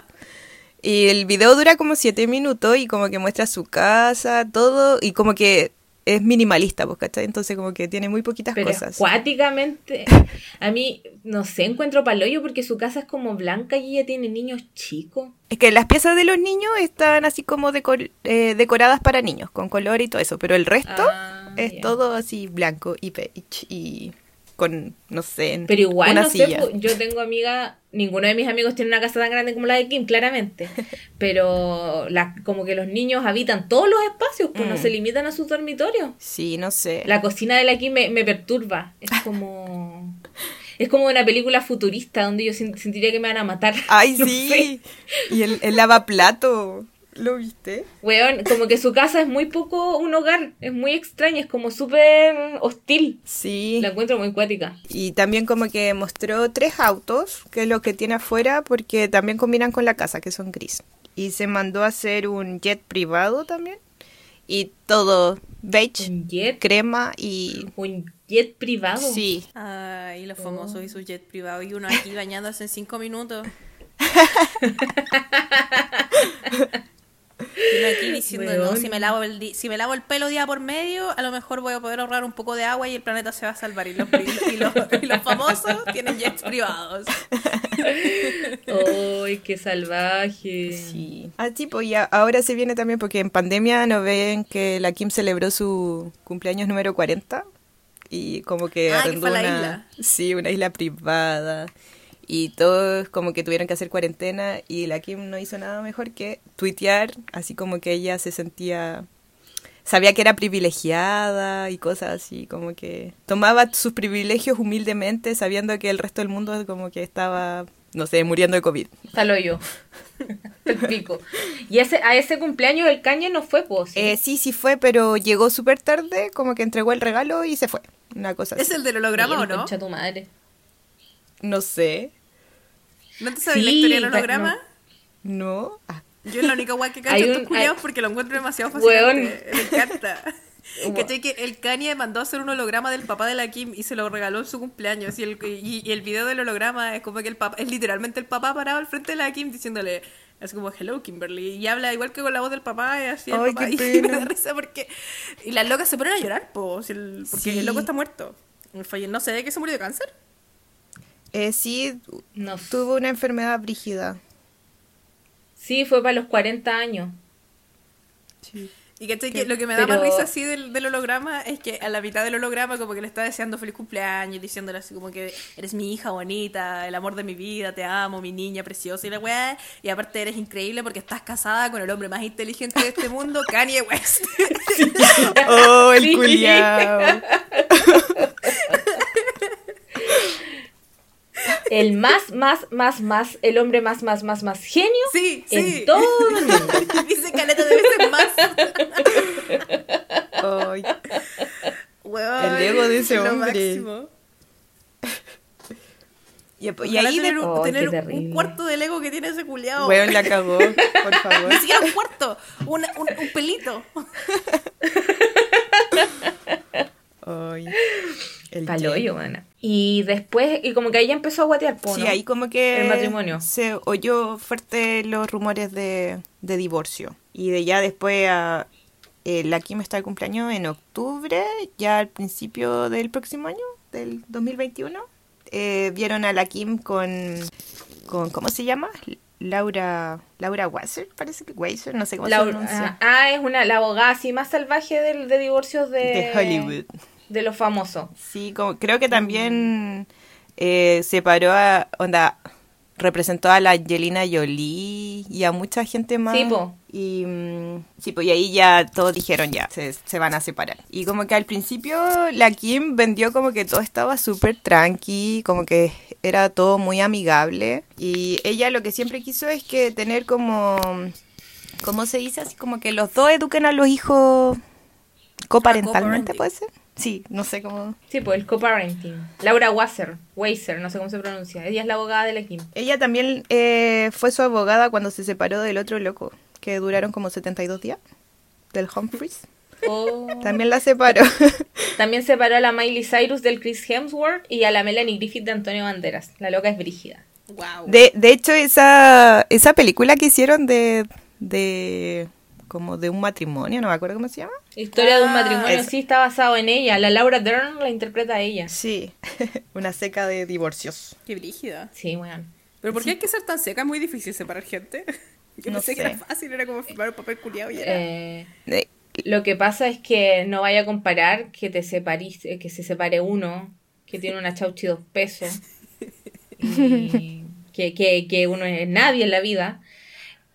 Y el video dura como siete minutos y como que muestra su casa, todo, y como que es minimalista, pues, ¿cachai? Entonces como que tiene muy poquitas Pero cosas. acuáticamente, a mí, no sé, encuentro paloyo porque su casa es como blanca y ella tiene niños chicos. Es que las piezas de los niños están así como decor- eh, decoradas para niños, con color y todo eso, pero el resto Ah, es ya. todo así blanco y beige y con, no sé, Pero igual, una no sé, silla. po, yo tengo amiga, ninguno de mis amigos tiene una casa tan grande como la de Kim, claramente. Pero la, como que los niños habitan todos los espacios, pues no Mm. se limitan a sus dormitorios. Sí, no sé. La cocina de la Kim me, me perturba. Es como. Es como una película futurista donde yo sen- sentiría que me van a matar. Ay, No sí. sé. Y el, el lavaplato. ¿Lo viste? Weón, como que su casa es muy poco un hogar, es muy extraña, es como súper hostil. Sí. La encuentro muy cuática. Y también como que mostró tres autos, que es lo que tiene afuera, porque también combinan con la casa, que son gris. Y se mandó a hacer un jet privado también. Y todo beige, Un jet, crema y... un jet privado. Sí. Ay, los famosos y su jet privado. Y uno aquí bañándose en cinco minutos. Y aquí diciendo, no, Weón. si me, lavo el di- si me lavo el pelo día por medio, a lo mejor voy a poder ahorrar un poco de agua y el planeta se va a salvar. Y los, y los, y los famosos tienen jets privados. ¡Ay, qué salvaje! Sí. Ah, sí, pues ya ahora se viene también porque en pandemia no ven que la Kim celebró su cumpleaños número 40 y como que Ah, que arrendó la una, isla. sí, una isla privada y todos como que tuvieron que hacer cuarentena y la Kim no hizo nada mejor que tuitear, así como que ella se sentía sabía que era privilegiada y cosas así, como que tomaba sus privilegios humildemente sabiendo que el resto del mundo como que estaba no sé, muriendo de COVID. Salo yo. El pico. Y ese, a ese cumpleaños el caña no fue, pues. Eh, sí, sí fue, pero llegó súper tarde, como que entregó el regalo y se fue. Una cosa así. ¿Es el del holograma o no? Concha tu madre. No sé. ¿No te sabes la historia del holograma? No. Ah, Yo es la única guay que cacho estos culiados hay- porque lo encuentro demasiado fascinante. Me encanta. ¿Cachai? Que el Kanye mandó a hacer un holograma del papá de la Kim y se lo regaló en su cumpleaños. Y el, y, y el video del holograma es como que el papá, es literalmente el papá parado al frente de la Kim diciéndole, es como hello Kimberly. Y habla igual que con la voz del papá y así el Ay, papá. Y me da risa porque. Y las locas se ponen a llorar, po, si el- porque Sí. el loco está muerto. No sé de qué se murió de cáncer. Eh, sí, No. tuvo una enfermedad brígida. Sí, fue para los 40 años. Y que, que lo que me da más risa así del, del holograma es que a la mitad del holograma como que le está deseando feliz cumpleaños, diciéndole así como que eres mi hija bonita, el amor de mi vida, te amo, mi niña preciosa y la weá. Y aparte eres increíble porque estás casada con el hombre más inteligente de este mundo, Kanye West. ¡Oh, el Sí. culiao! El más, más, más, más, el hombre más, más, más, más genio sí, sí. en todo el mundo. Dice caleta de veces más. Ay, Weón, El ego de ese hombre. máximo. Y, ahí tener, un, tener qué un cuarto del ego que tiene ese culiao. Weón, la cagó, por favor. Ni siquiera un cuarto, una- un, un pelito. Ay, el Paloyo. Y después, y como que ahí ya empezó a guatear, po, Sí, ¿no? ahí como que El matrimonio. se oyó fuerte los rumores de, de divorcio. Y de ya después a, eh, la Kim está de cumpleaños en octubre, ya al principio del próximo año, del 2021. eh, vieron a la Kim con, con ¿cómo se llama? Laura Laura Wasser, parece que Weiser, no sé cómo se pronuncia. ah, ah, es una, la abogada así más salvaje del, de divorcios de, de Hollywood. De los famosos. Sí, como, creo que también eh, separó a, onda, representó a la Angelina Jolie y a mucha gente más. Sí, po. Y, mm, sí, pues, y ahí ya todos dijeron ya, se, se van a separar. Y como que al principio la Kim vendió como que todo estaba súper tranqui, como que era todo muy amigable. Y ella lo que siempre quiso es que tener como, ¿cómo se dice? Así como que los dos eduquen a los hijos coparentalmente, coparenting. ¿puede ser? Sí, no sé cómo. Sí, pues el coparenting. Laura Wasser, Weiser, no sé cómo se pronuncia. Ella es la abogada de la Kim. Ella también eh, fue su abogada cuando se separó del otro loco, que duraron como 72 días, del Humphreys. Oh. También la separó. También separó a la Miley Cyrus del Chris Hemsworth y a la Melanie Griffith de Antonio Banderas. La loca es brígida. Wow. De, de hecho, esa, esa película que hicieron de, de como de un matrimonio, no me acuerdo cómo se llama. Historia de un Ah, matrimonio, es- sí, está basado en ella. La Laura Dern la interpreta a ella. Sí, una seca de divorcios. Qué brígida. Sí, bueno. ¿Pero por qué hay que ser tan seca? Es muy difícil separar gente. Yo No pensé que sé. era fácil, era como firmar un papel culiado y era. Eh, Eh, lo que pasa es que no vaya a comparar que te separís, eh, que se separe uno, que tiene una chauchi dos pesos, y que, que, que uno es nadie en la vida,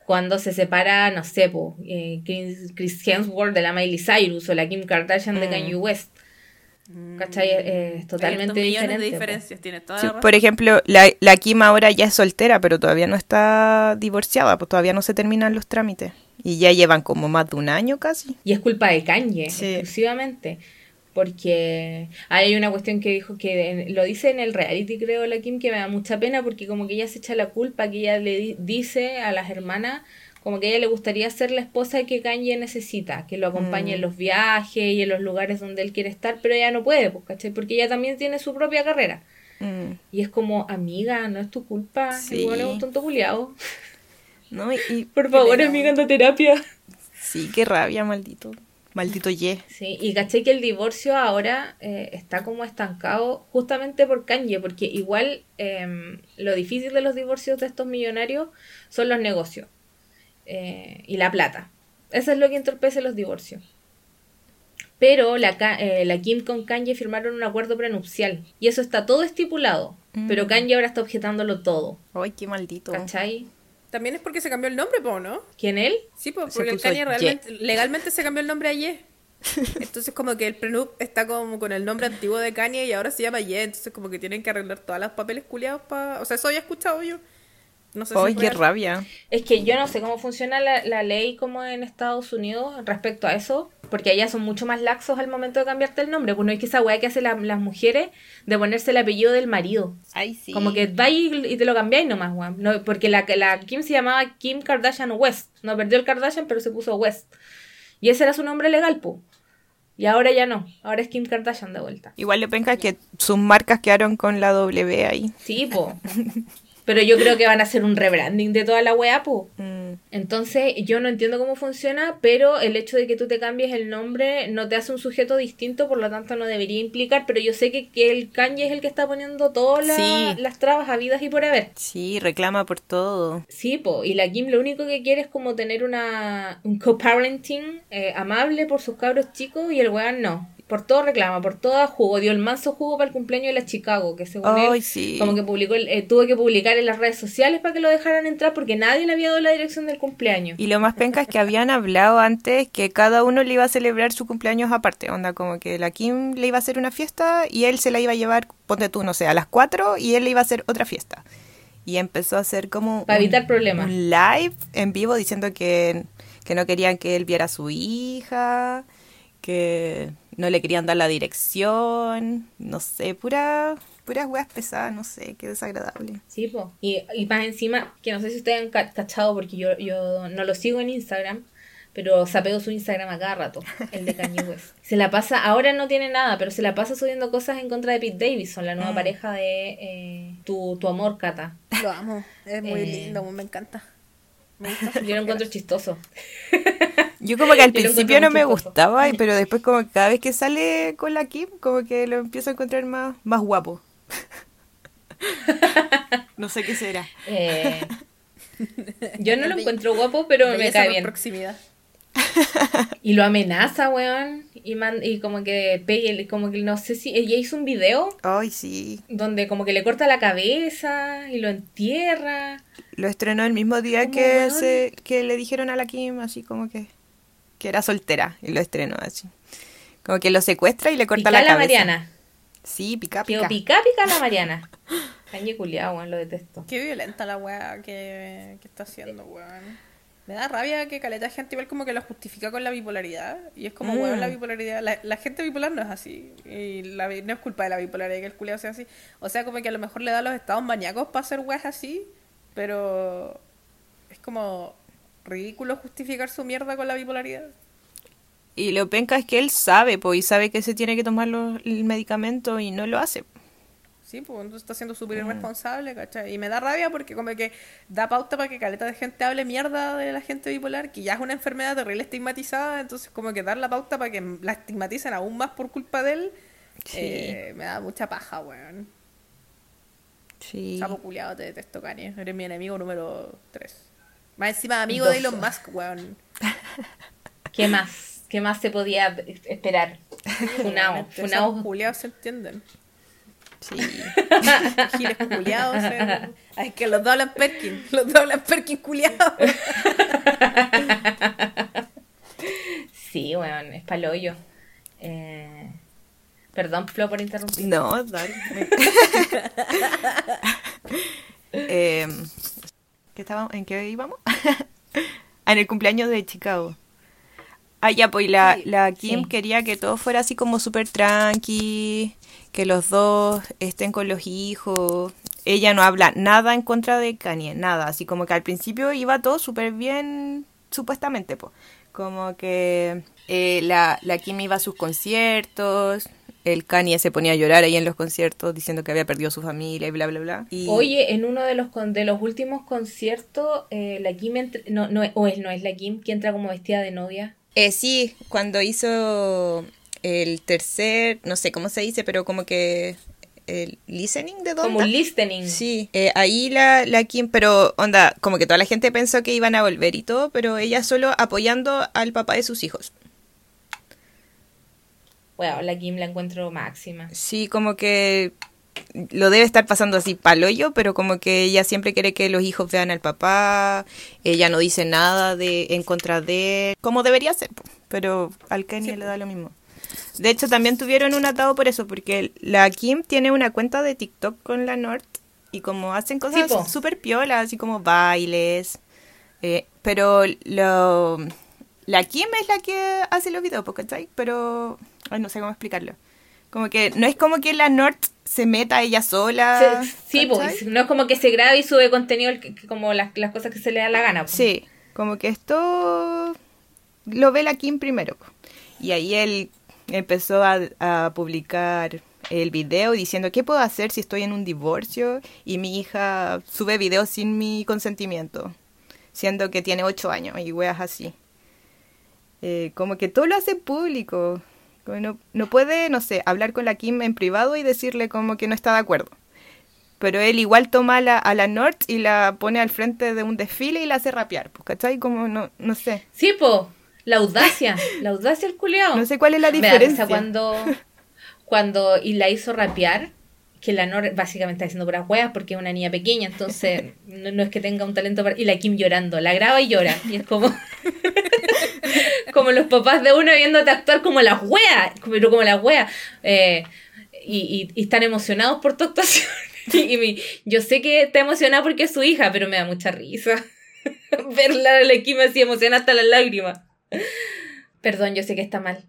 cuando se separa, no sé, po, eh, Chris, Chris Hemsworth de la Miley Cyrus o la Kim Kardashian de Mm. Kanye West. ¿Cachai? Eh, es totalmente Hay millones diferente. de po. diferencias, tiene toda sí, la razón. por ejemplo, la, la Kim ahora ya es soltera, pero todavía no está divorciada, pues todavía no se terminan los trámites. Y ya llevan como más de un año casi. Y es culpa de Kanye, Sí. exclusivamente. Porque hay una cuestión que dijo que lo dice en el reality, creo, la Kim, que me da mucha pena porque como que ella se echa la culpa, que ella le di- dice a las hermanas como que a ella le gustaría ser la esposa que Kanye necesita, que lo acompañe en los viajes y en los lugares donde él quiere estar, pero ella no puede, pues, ¿cachai? Porque ella también tiene su propia carrera. Mm. Y es como, amiga, no es tu culpa, Sí. igual es un tonto culiao. ¿No? Y, y- Por favor, amiga, anda terapia. sí, qué rabia, maldito. Maldito ye. Sí, y caché que el divorcio ahora eh, está como estancado justamente por Kanye, porque igual em, lo difícil de los divorcios de estos millonarios son los negocios eh, y la plata. Eso es lo que entorpece los divorcios. Pero la, eh, la Kim con Kanye firmaron un acuerdo prenupcial y eso está todo estipulado, pero Kanye ahora está objetándolo todo, Ay, qué maldito. ¿cachai? También es porque se cambió el nombre, po, ¿no? ¿Quién él? Sí, po, porque el Kanye Ye. realmente, legalmente se cambió el nombre a Ye. Entonces como que el prenup está como con el nombre antiguo de Kanye y ahora se llama Ye, entonces como que tienen que arreglar todas las papeles culiados para... O sea, eso había escuchado yo. No sé si qué real. rabia. Es que yo no sé cómo funciona la, la ley como en Estados Unidos respecto a eso, porque allá son mucho más laxos al momento de cambiarte el nombre. Pues no es que esa weá que hacen la- las mujeres de ponerse el apellido del marido. Ay, sí. Como que vais y, y te lo cambiáis nomás, weón. No, porque la, la Kim se llamaba Kim Kardashian West. No perdió el Kardashian, pero se puso West. Y ese era su nombre legal, pu. Y ahora ya no. Ahora es Kim Kardashian de vuelta. Igual le penca que sus marcas quedaron con la W ahí. Sí, po. Pero yo creo que van a hacer un rebranding de toda la weá, pu. Mm. Entonces, yo no entiendo cómo funciona, pero el hecho de que tú te cambies el nombre no te hace un sujeto distinto, por lo tanto no debería implicar, pero yo sé que, que el Kanye es el que está poniendo todas la- Sí. las trabas habidas y por haber. Sí, reclama por todo. Sí, po, y la Kim lo único que quiere es como tener una un co-parenting eh, amable por sus cabros chicos y el weón no. Por todo reclama, por todo jugo. Dio el manso jugo para el cumpleaños de la Chicago, que según Ay, él, sí. como que publicó, eh, tuvo que publicar en las redes sociales para que lo dejaran entrar porque nadie le había dado la dirección del cumpleaños. Y lo más penca es que habían hablado antes que cada uno le iba a celebrar su cumpleaños aparte. Onda, como que la Kim le iba a hacer una fiesta y él se la iba a llevar, ponte tú, no sé, a las 4 y él le iba a hacer otra fiesta. Y empezó a hacer como Para un- evitar problemas. un live en vivo diciendo que, que no querían que él viera a su hija, que no le querían dar la dirección, no sé, pura, puras weas pesadas, no sé, qué desagradable. Sí, po. Y, y más encima, que no sé si ustedes han ca- cachado porque yo, yo no lo sigo en Instagram, pero sapeo su Instagram a cada rato, el de Kanye West. Se la pasa, ahora no tiene nada, pero se la pasa subiendo cosas en contra de Pete Davidson, la nueva Mm. pareja de eh, tu, tu amor, Cata. Lo amo, es muy Eh. lindo, me encanta. Me Yo lo encuentro chistoso. Yo como que al principio no me chistoso. gustaba, y- pero después como que cada vez que sale con la Kim, como que lo empiezo a encontrar más, más guapo. no sé qué será. Eh, yo no lo encuentro guapo, pero me cae bien. proximidad. Y lo amenaza, weón. Y, man- y como que pegue, como que no sé si ella hizo un video Ay, sí. donde como que le corta la cabeza y lo entierra. Lo estrenó el mismo día ¿Cómo, que, weón? se, que le dijeron a la Kim, así como que, que era soltera, y lo estrenó así. Como que lo secuestra y le corta Pica la la cabeza. Mariana. Sí, pica, Pica, pica. pica, pica la Mariana. Cañe culiao, weón, lo detesto. Qué violenta la weá que, que está haciendo, weón. Me da rabia que caleta gente igual como que lo justifica con la bipolaridad. Y es como, Mm. weón, la bipolaridad. La, la gente bipolar no es así. Y la, bi- no es culpa de la bipolaridad que el culiao sea así. O sea, como que a lo mejor le da los estados maníacos para hacer weas así. Pero es como ridículo justificar su mierda con la bipolaridad. Y lo penca es que él sabe, pues, y sabe que se tiene que tomar los- el medicamento y no lo hace. Sí, pues entonces está siendo súper irresponsable, ¿cachai? Y me da rabia porque como que da pauta para que caleta de gente hable mierda de la gente bipolar, que ya es una enfermedad terrible estigmatizada, entonces como que dar la pauta para que la estigmaticen aún más por culpa de él, Sí. eh, me da mucha paja, weón. Sí. Sapo culiado, te detesto, Kanye. Eres mi enemigo número 3. Más encima amigo Dos. de Elon Musk, weón. ¿Qué más? ¿Qué más se podía esperar? Funao, funao. culiados se entienden. Sí. Giles culiados. eh. Ay, que los dos hablan Perkin. Los dos hablan Perkin culiados. Sí, weón, es paloyo. Eh, perdón, Flo, por interrumpir. No, dale. Em, ¿qué estábamos- ¿En qué íbamos? En el cumpleaños de Chicago. Ah, ya, pues la, la Kim sí. quería que todo fuera así como súper tranqui, que los dos estén con los hijos. Ella no habla nada en contra de Kanye, nada. Así como que al principio iba todo súper bien, supuestamente, pues. Como que eh, la, la Kim iba a sus conciertos, el Kanye se ponía a llorar ahí en los conciertos diciendo que había perdido a su familia y bla, bla, bla. Y... Oye, en uno de los con- de los últimos conciertos, eh, la Kim entra- no, no, o es, no es la Kim que entra como vestida de novia. Eh, sí, cuando hizo el tercer, no sé cómo se dice, pero como que el listening de Donda. Como un listening. Sí, eh, ahí la, la Kim, pero onda, como que toda la gente pensó que iban a volver y todo, pero ella solo apoyando al papá de sus hijos. Bueno, la Kim la encuentro máxima. Sí, como que lo debe estar pasando así paloyo, pero como que ella siempre quiere que los hijos vean al papá, ella no dice nada de en contra de como debería ser, pero al Kanye le da lo mismo. De hecho, también tuvieron un atado por eso, porque la Kim tiene una cuenta de TikTok con la North y como hacen cosas súper piolas, así como bailes, eh, pero lo, la Kim es la que hace los videos, po, ¿cachai? Pero, ay, no sé cómo explicarlo. Como que no es como que la North se meta ella sola. Se- sí, pues, no es como que se grabe y sube contenido el que- que como las, las cosas que se le da la gana. pues. Sí, como que esto lo ve la Kim primero. po. Y ahí él empezó a, a publicar el video diciendo, ¿qué puedo hacer si estoy en un divorcio y mi hija sube videos sin mi consentimiento? Siendo que tiene ocho años y weas así. Eh, como que todo lo hace público. Como no, no puede, no sé, hablar con la Kim en privado y decirle como que no está de acuerdo. Pero él igual toma a la, a la North y la pone al frente de un desfile y la hace rapear, pues, ¿cachai? Como no, no sé. Sí, po, la audacia, la audacia el culiao. No sé cuál es la Me da diferencia. cuando, cuando y la hizo rapear, que la Nor básicamente está diciendo puras huevas porque es una niña pequeña, entonces no, no es que tenga un talento para... Y la Kim llorando, la graba y llora. Y es como... como los papás de uno viéndote actuar como las weas, pero como las weas. Eh, y, y- y están emocionados por tu actuación. Y, mi- yo sé que está emocionada porque es su hija, pero me da mucha risa. Verla a la Kim así emocionada hasta las lágrimas. Perdón, yo sé que está mal.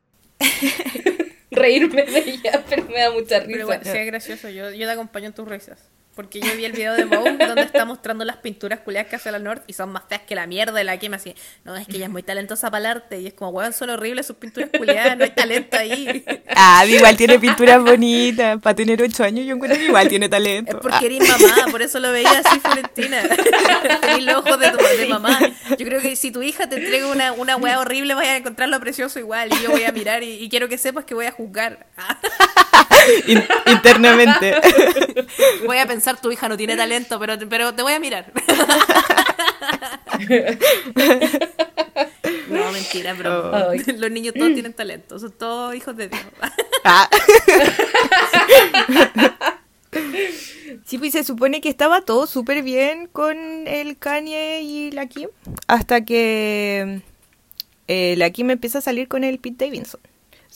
Reírme de ella, pero me da mucha risa. Pero bueno, sí es gracioso, yo, yo te acompaño en tus risas. Porque yo vi el video de Vogue donde está mostrando las pinturas culiadas que hace la North y son más feas que la mierda de la Kim así. No, es que ella es muy talentosa para el arte y es como, weón, son horribles sus pinturas culiadas, no hay talento ahí. Ah, igual tiene pinturas bonitas. Para tener ocho años yo encuentro que igual tiene Es talento. porque Ah, eres mamá, por eso lo veía así, Florentina. Tenés los ojos de, tu, de mamá. Yo creo que si tu hija te entrega una, una weá horrible, vas a encontrarlo precioso igual. Y yo voy a mirar y, y quiero que sepas que voy a juzgar. In- internamente. Voy a pensar, tu hija no tiene talento, pero, pero te voy a mirar. No, mentira, bro. Ay. Los niños todos tienen talento, son todos hijos de Dios. Ah. Sí, pues se supone que estaba todo súper bien con el Kanye y la Kim. Hasta que eh, la Kim empieza a salir con el Pete Davidson.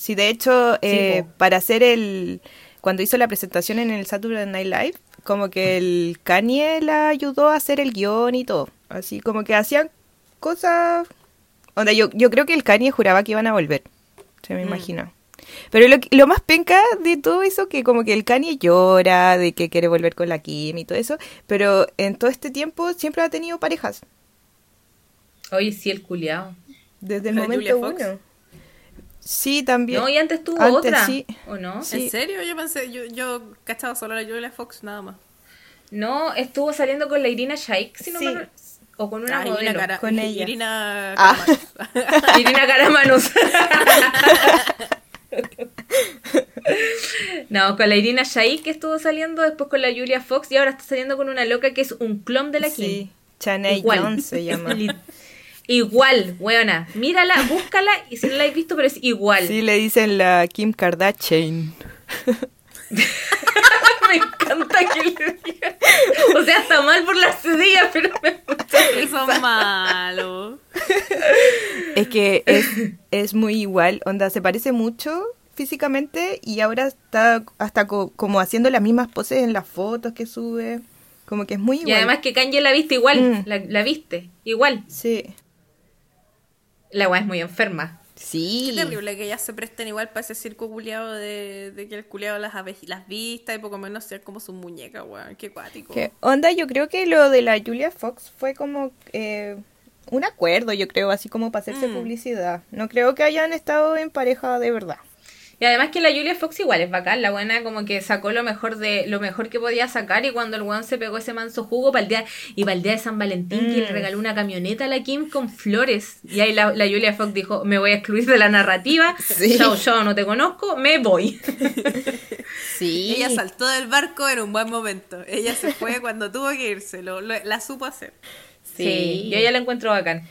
Sí, de hecho, eh, para hacer el. Cuando hizo la presentación en el Saturday Night Live, como que el Kanye la ayudó a hacer el guion y todo. Así como que hacían cosas. Onda, yo, yo creo que el Kanye juraba que iban a volver. Se me imagina. Pero lo, que- lo más penca de todo eso, que como que el Kanye llora, de que quiere volver con la Kim y todo eso, pero en todo este tiempo siempre ha tenido parejas, Oye, sí, el culiao. desde el ¿La Julia momento Fox? uno. Sí, también. No, y antes tuvo Antes otra. sí. ¿O no? Sí. ¿En serio? Yo pensé, yo, yo cachaba solo a la Julia Fox nada más. No, estuvo saliendo con la Irina Shayk, si no Sí. me- O con una Ah, Irina, modelo. Cara- con ella. Irina Ah. Caramanos. Irina Caramanos. no, con la Irina Shayk que estuvo saliendo, después con la Julia Fox y ahora está saliendo con una loca que es un clon de la Kim. Sí, Chanel. Jones se llama. Igual, weona. Mírala, búscala y si no la has visto, pero es igual. Sí, le dicen la Kim Kardashian. me encanta que le digan. O sea, está mal por la cedilla, pero me gusta. Son malos. Es que es, es muy igual, onda, se parece mucho físicamente y ahora está hasta co- como haciendo las mismas poses en las fotos que sube. Como que es muy igual. Y además que Kanye la viste igual, Mm. la, la viste, igual. Sí. La weá es muy enferma. Sí. Qué terrible que ellas se presten igual para ese circo culiado de, de que el culiado las, las vista y poco menos sea como su muñeca, weón. Qué cuático. ¿Qué onda? Yo creo que lo de la Julia Fox fue como eh, un acuerdo, yo creo, así como para hacerse Mm. publicidad. No creo que hayan estado en pareja de verdad. Y además que la Julia Fox igual es bacán, la buena como que sacó lo mejor de lo mejor que podía sacar y cuando el weón se pegó ese manso jugo para el día y para el día de San Valentín que le Mm. regaló una camioneta a la Kim con flores y ahí la, la Julia Fox dijo me voy a excluir de la narrativa, Sí. chao chao no te conozco, me voy. Sí. Ella saltó del barco en un buen momento. Ella se fue cuando tuvo que irse. Lo, lo- la supo hacer. Sí, yo ya la encuentro bacán.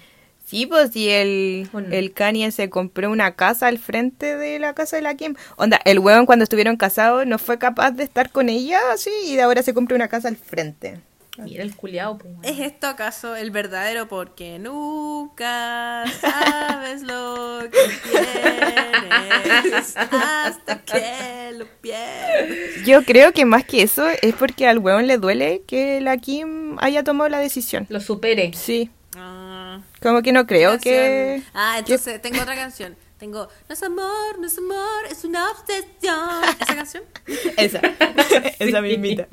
Sí, pues si el, Bueno. el Kanye se compró una casa al frente de la casa de la Kim. Onda, el weón cuando estuvieron casados no fue capaz de estar con ella, así, y de ahora se compra una casa al frente. Mira el culiao, pues. ¿Es esto acaso el verdadero porque nunca sabes lo que tienes hasta que lo pierdes? Yo creo que más que eso es porque al weón le duele que la Kim haya tomado la decisión. Lo supere. Sí, Ah, como que no creo canción. que... Ah, entonces tengo otra canción. Tengo No es amor, no es amor, es una obsesión. ¿Esa canción? Esa, esa mismita.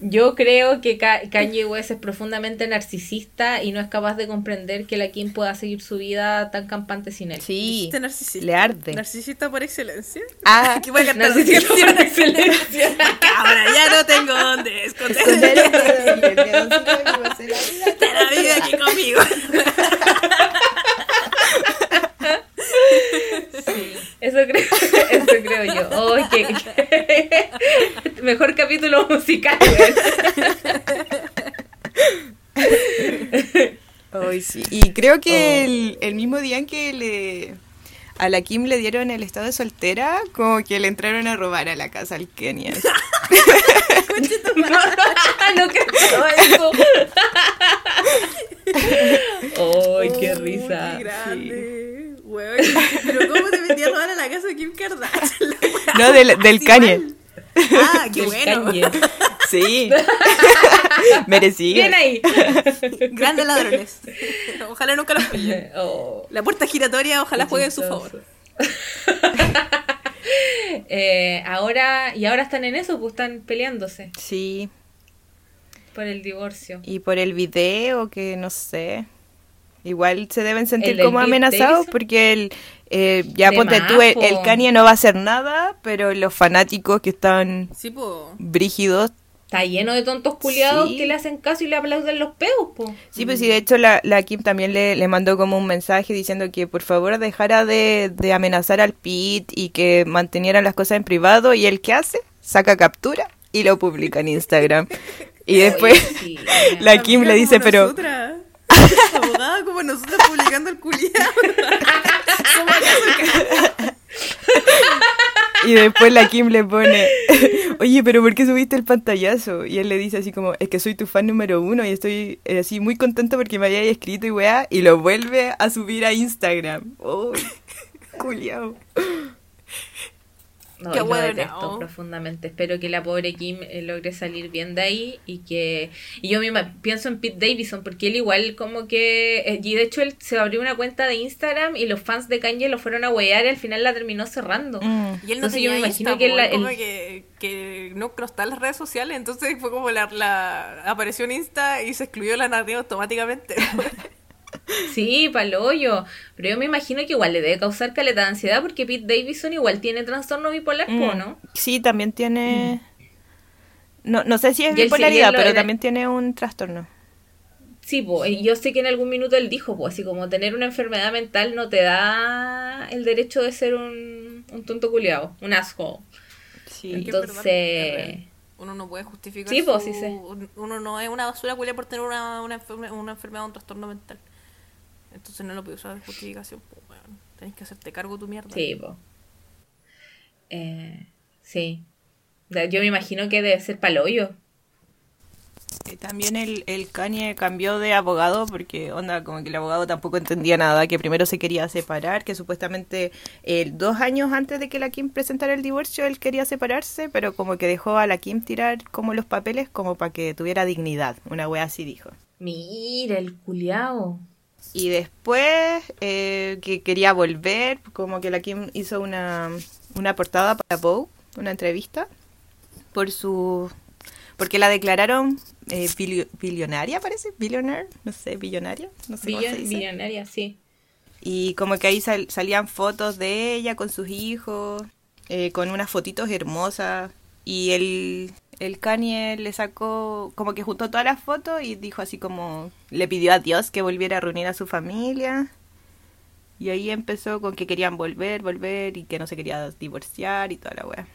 Yo creo que Ka- Kanye West es profundamente narcisista y no es capaz de comprender que la Kim pueda seguir su vida tan campante sin él. Sí, narcisista. le arde. Narcisista por excelencia. Ah, que voy a cantar Narcisista por excelencia. Ahora ya no tengo dónde esconder la vida aquí conmigo. Eso creo, eso creo yo. Qué- qué- Mejor capítulo musical. sí. Y creo que el, el mismo día en que le a la Kim le dieron el estado de soltera, como que le entraron a robar a la casa al Kenia. No, no creo eso. Ay, qué Oh, risa. Qué grande. Weón, pero ¿cómo te metí a robar a la casa de Kim Kardashian? No, del, del Kanye. Ah, qué Del bueno. Kanye. Sí. Merecido. Bien ahí. Grandes ladrones. Ojalá nunca los pillen. Oh, La puerta giratoria, ojalá juegue en su favor. Eh, ahora, y ahora están en eso, pues están peleándose Sí. por el divorcio. Y por el video, que no sé. Igual se deben sentir ¿El como amenazados porque el, eh, ya De ponte tú, el, el Kanye no va a hacer nada, pero los fanáticos que están Sí, pues. brígidos Está lleno de tontos culiados Sí. que le hacen caso y le aplauden los peos, po. Sí, pues sí, de hecho la, la Kim también le, le mandó como un mensaje diciendo que por favor dejara de, de amenazar al Pete y que manteniera las cosas en privado y él qué hace? Saca captura y lo publica en Instagram. Y después Oye, sí. la Kim le dice, pero Nosotras. Como nosotras publicando el culiado. Y después la Kim le pone, oye, pero ¿por qué subiste el pantallazo? Y él le dice así como, es que soy tu fan número uno y estoy eh, así muy contento porque me hayáis escrito y weá, y lo vuelve a subir a Instagram. Uy, culiao. No, Qué yo bueno. detesto profundamente. Espero que la pobre Kim eh, logre salir bien de ahí y que... Y yo misma pienso en Pete Davidson porque él igual como que... eh, y de hecho él se abrió una cuenta de Instagram y los fans de Kanye lo fueron a huear y al final la terminó cerrando. Mm. Y él no Entonces yo me imagino Insta, que po, la- él que, que no, no está en las redes sociales, entonces fue como la, la apareció en Insta y se excluyó la narrativa automáticamente. Sí, pa'l hoyo. Pero yo me imagino que igual le debe causar caleta de ansiedad porque Pete Davidson igual tiene trastorno bipolar, po, Mm. ¿no? Sí, también tiene... No, no sé si es sí- bipolaridad, pero también tiene un trastorno. Sí, po, yo sé que en algún minuto él dijo, pues así como tener una enfermedad mental no te da el derecho de ser un, un tonto culiao, un asshole. Sí. Entonces- uno no puede justificar Sí, pues, sí sé. uno no es una basura culia por tener una, una, enferme- una enfermedad o un trastorno mental. Entonces no lo puedes usar de justificación, pues weón. Tenés que hacerte cargo de tu mierda. Sí, po. Eh, sí. Yo me imagino que debe ser paloyo. Y también el, el Kanye cambió de abogado porque, onda, como que el abogado tampoco entendía nada, que primero se quería separar, que supuestamente eh, dos años antes de que la Kim presentara el divorcio él quería separarse, pero como que dejó a la Kim tirar como los papeles como para que tuviera dignidad, una wea así dijo. Mira, el culiao. Y después eh, que quería volver, como que la Kim hizo una, una portada para Vogue, una entrevista, por su... Porque la declararon eh, bilio- billonaria, parece, billionaire, no sé, billonaria, no sé cómo se Billion- dice. billonaria, sí. Y como que ahí sal- salían fotos de ella con sus hijos, eh, con unas fotitos hermosas. Y el, el Kanye le sacó, como que juntó todas las fotos y dijo así como, le pidió a Dios que volviera a reunir a su familia. Y ahí empezó con que querían volver, volver y que no se quería divorciar y toda la wea.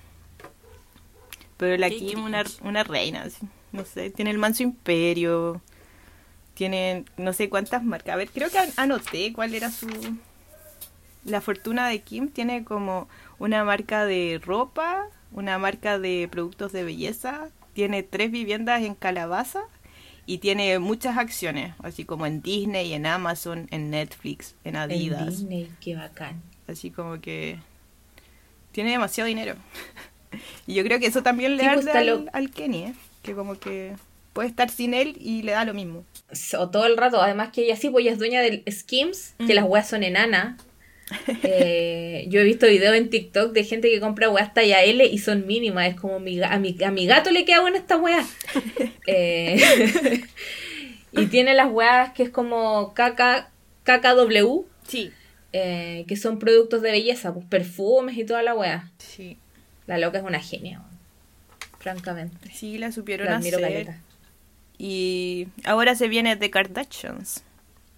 Pero la Kim, una, una reina, así, no sé, tiene el manso imperio, tiene no sé cuántas marcas. A ver, creo que an- anoté cuál era su... La fortuna de Kim tiene como una marca de ropa, una marca de productos de belleza, tiene tres viviendas en Calabaza y tiene muchas acciones, así como en Disney, en Amazon, en Netflix, en En Adidas. Disney, qué bacán. Así como que tiene demasiado dinero. y yo creo que eso también le Sí, da pues, al, al Kenny, ¿eh? que como que puede estar sin él y le da lo mismo. O todo el rato, además que ella sí, pues ella es dueña del Skims, que Mm. las weas son enanas. Eh, yo he visto videos en TikTok de gente que compra weas talla L y son mínimas. Es como mi, a, mi, a mi gato le queda buena esta wea. Eh, y tiene las weas que es como KK, KKW, Sí. eh, que son productos de belleza, pues perfumes y toda la wea. Sí. La loca es una genia, francamente. Sí, la supieron La admiro hacer. caleta. Y ahora se viene The Kardashians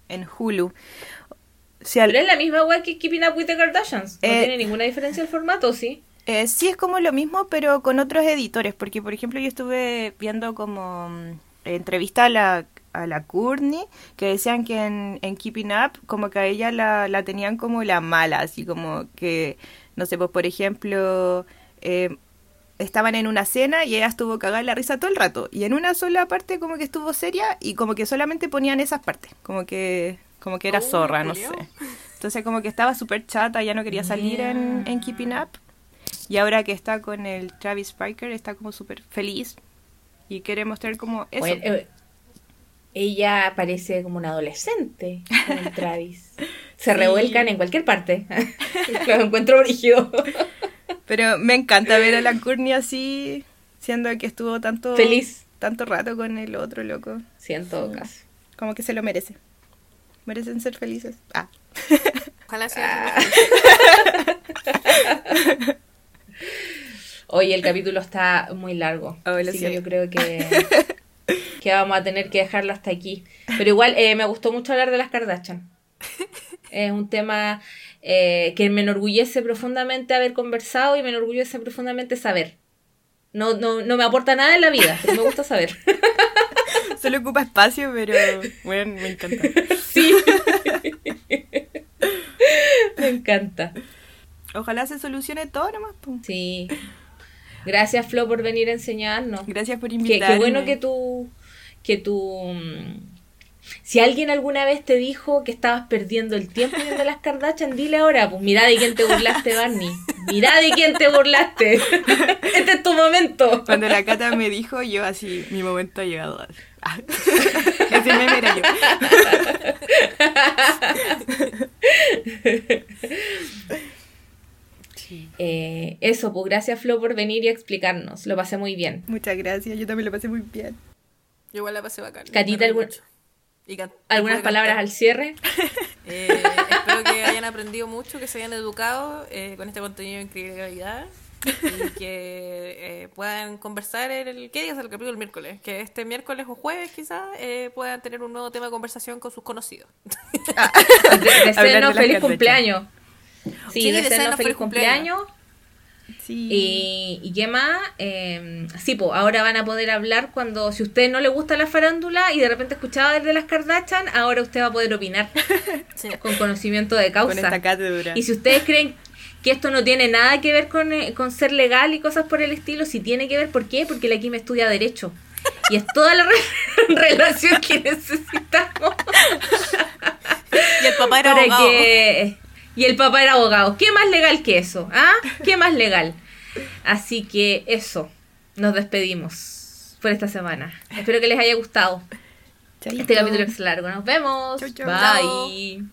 en Hulu. Si al- Pero es la misma wea que Keeping Up with the Kardashians. No Eh, tiene ninguna diferencia el formato, ¿sí? Eh, sí, es como lo mismo, pero con otros editores, porque por ejemplo yo estuve viendo como mm, entrevista a la, a la Courtney, que decían que en, en Keeping Up, como que a ella la, la tenían como la mala, así como que, no sé, pues por ejemplo, eh, estaban en una cena y ella estuvo cagada en la risa todo el rato, y en una sola parte como que estuvo seria y como que solamente ponían esas partes, como que, como que era Oh, zorra, no culiao. sé. Entonces como que estaba súper chata, ya no quería salir en, en Keeping Up. Y ahora que está con el Travis Barker, está como súper feliz. Y quiere mostrar como eso. Bueno, eh, ella parece como una adolescente con el Travis. Se Sí. revuelcan en cualquier parte. Lo encuentro brígido. Pero me encanta ver a la Courtney así, siendo que estuvo tanto, Feliz. tanto rato con el otro loco. Sí, en todo caso. Como que se lo merece. Merecen ser felices. Ah. Ojalá sea Hoy el capítulo está muy largo. Oh, lo así que yo creo que, que vamos a tener que dejarlo hasta aquí. Pero igual eh, me gustó mucho hablar de las Kardashian. Es un tema eh, que me enorgullece profundamente haber conversado y me enorgullece profundamente saber. No, no, no me aporta nada en la vida, pero me gusta saber. Solo ocupa espacio, pero bueno, me encanta. Sí. me encanta. Ojalá se solucione todo nomás. po. Sí. Gracias, Flo, por venir a enseñarnos. Gracias por Qué, invitarme. qué bueno que tú, que tú, mm, si alguien alguna vez te dijo que estabas perdiendo el tiempo viendo las Kardashian, dile ahora, pues mira de quién te burlaste, Barney. Mira de quién te burlaste. Este es tu momento. Cuando la Cata me dijo, yo así, mi momento ha llegado. Ah. Ese meme era yo. Eh, eso, pues gracias, Flo, por venir y explicarnos. Lo pasé muy bien. Muchas gracias, yo también lo pasé muy bien. Yo igual la pasé bacán. Catita, algún- mucho. Y can- ¿Algunas palabras cantar. al cierre? Eh, espero que hayan aprendido mucho, que se hayan educado eh, con este contenido de increíble calidad y que eh, puedan conversar en el... ¿Qué día es el capítulo? El miércoles. Que este miércoles o jueves quizás eh, puedan tener un nuevo tema de conversación con sus conocidos. De las feliz cumpleaños. Sí, Sí, deseenos feliz feliz cumpleaños. cumpleaños. Sí. Y, y qué más, eh, sí, pues ahora van a poder hablar cuando, si a usted no le gusta la farándula y de repente escuchaba desde las Kardashian, ahora usted va a poder opinar Sí. con conocimiento de con esta causa. cátedra. Y si ustedes creen que esto no tiene nada que ver con, eh, con ser legal y cosas por el estilo, si tiene que ver, ¿por qué? Porque la Kim estudia Derecho. Y es toda la re- relación que necesitamos Y el papá era para abogado. que... Y el papá era abogado. ¿Qué más legal que eso? ¿Ah? ¿Qué más legal? Así que eso. Nos despedimos por esta semana. Espero que les haya gustado. Chaito. Este capítulo es largo. Nos vemos. Chau, chau. Bye.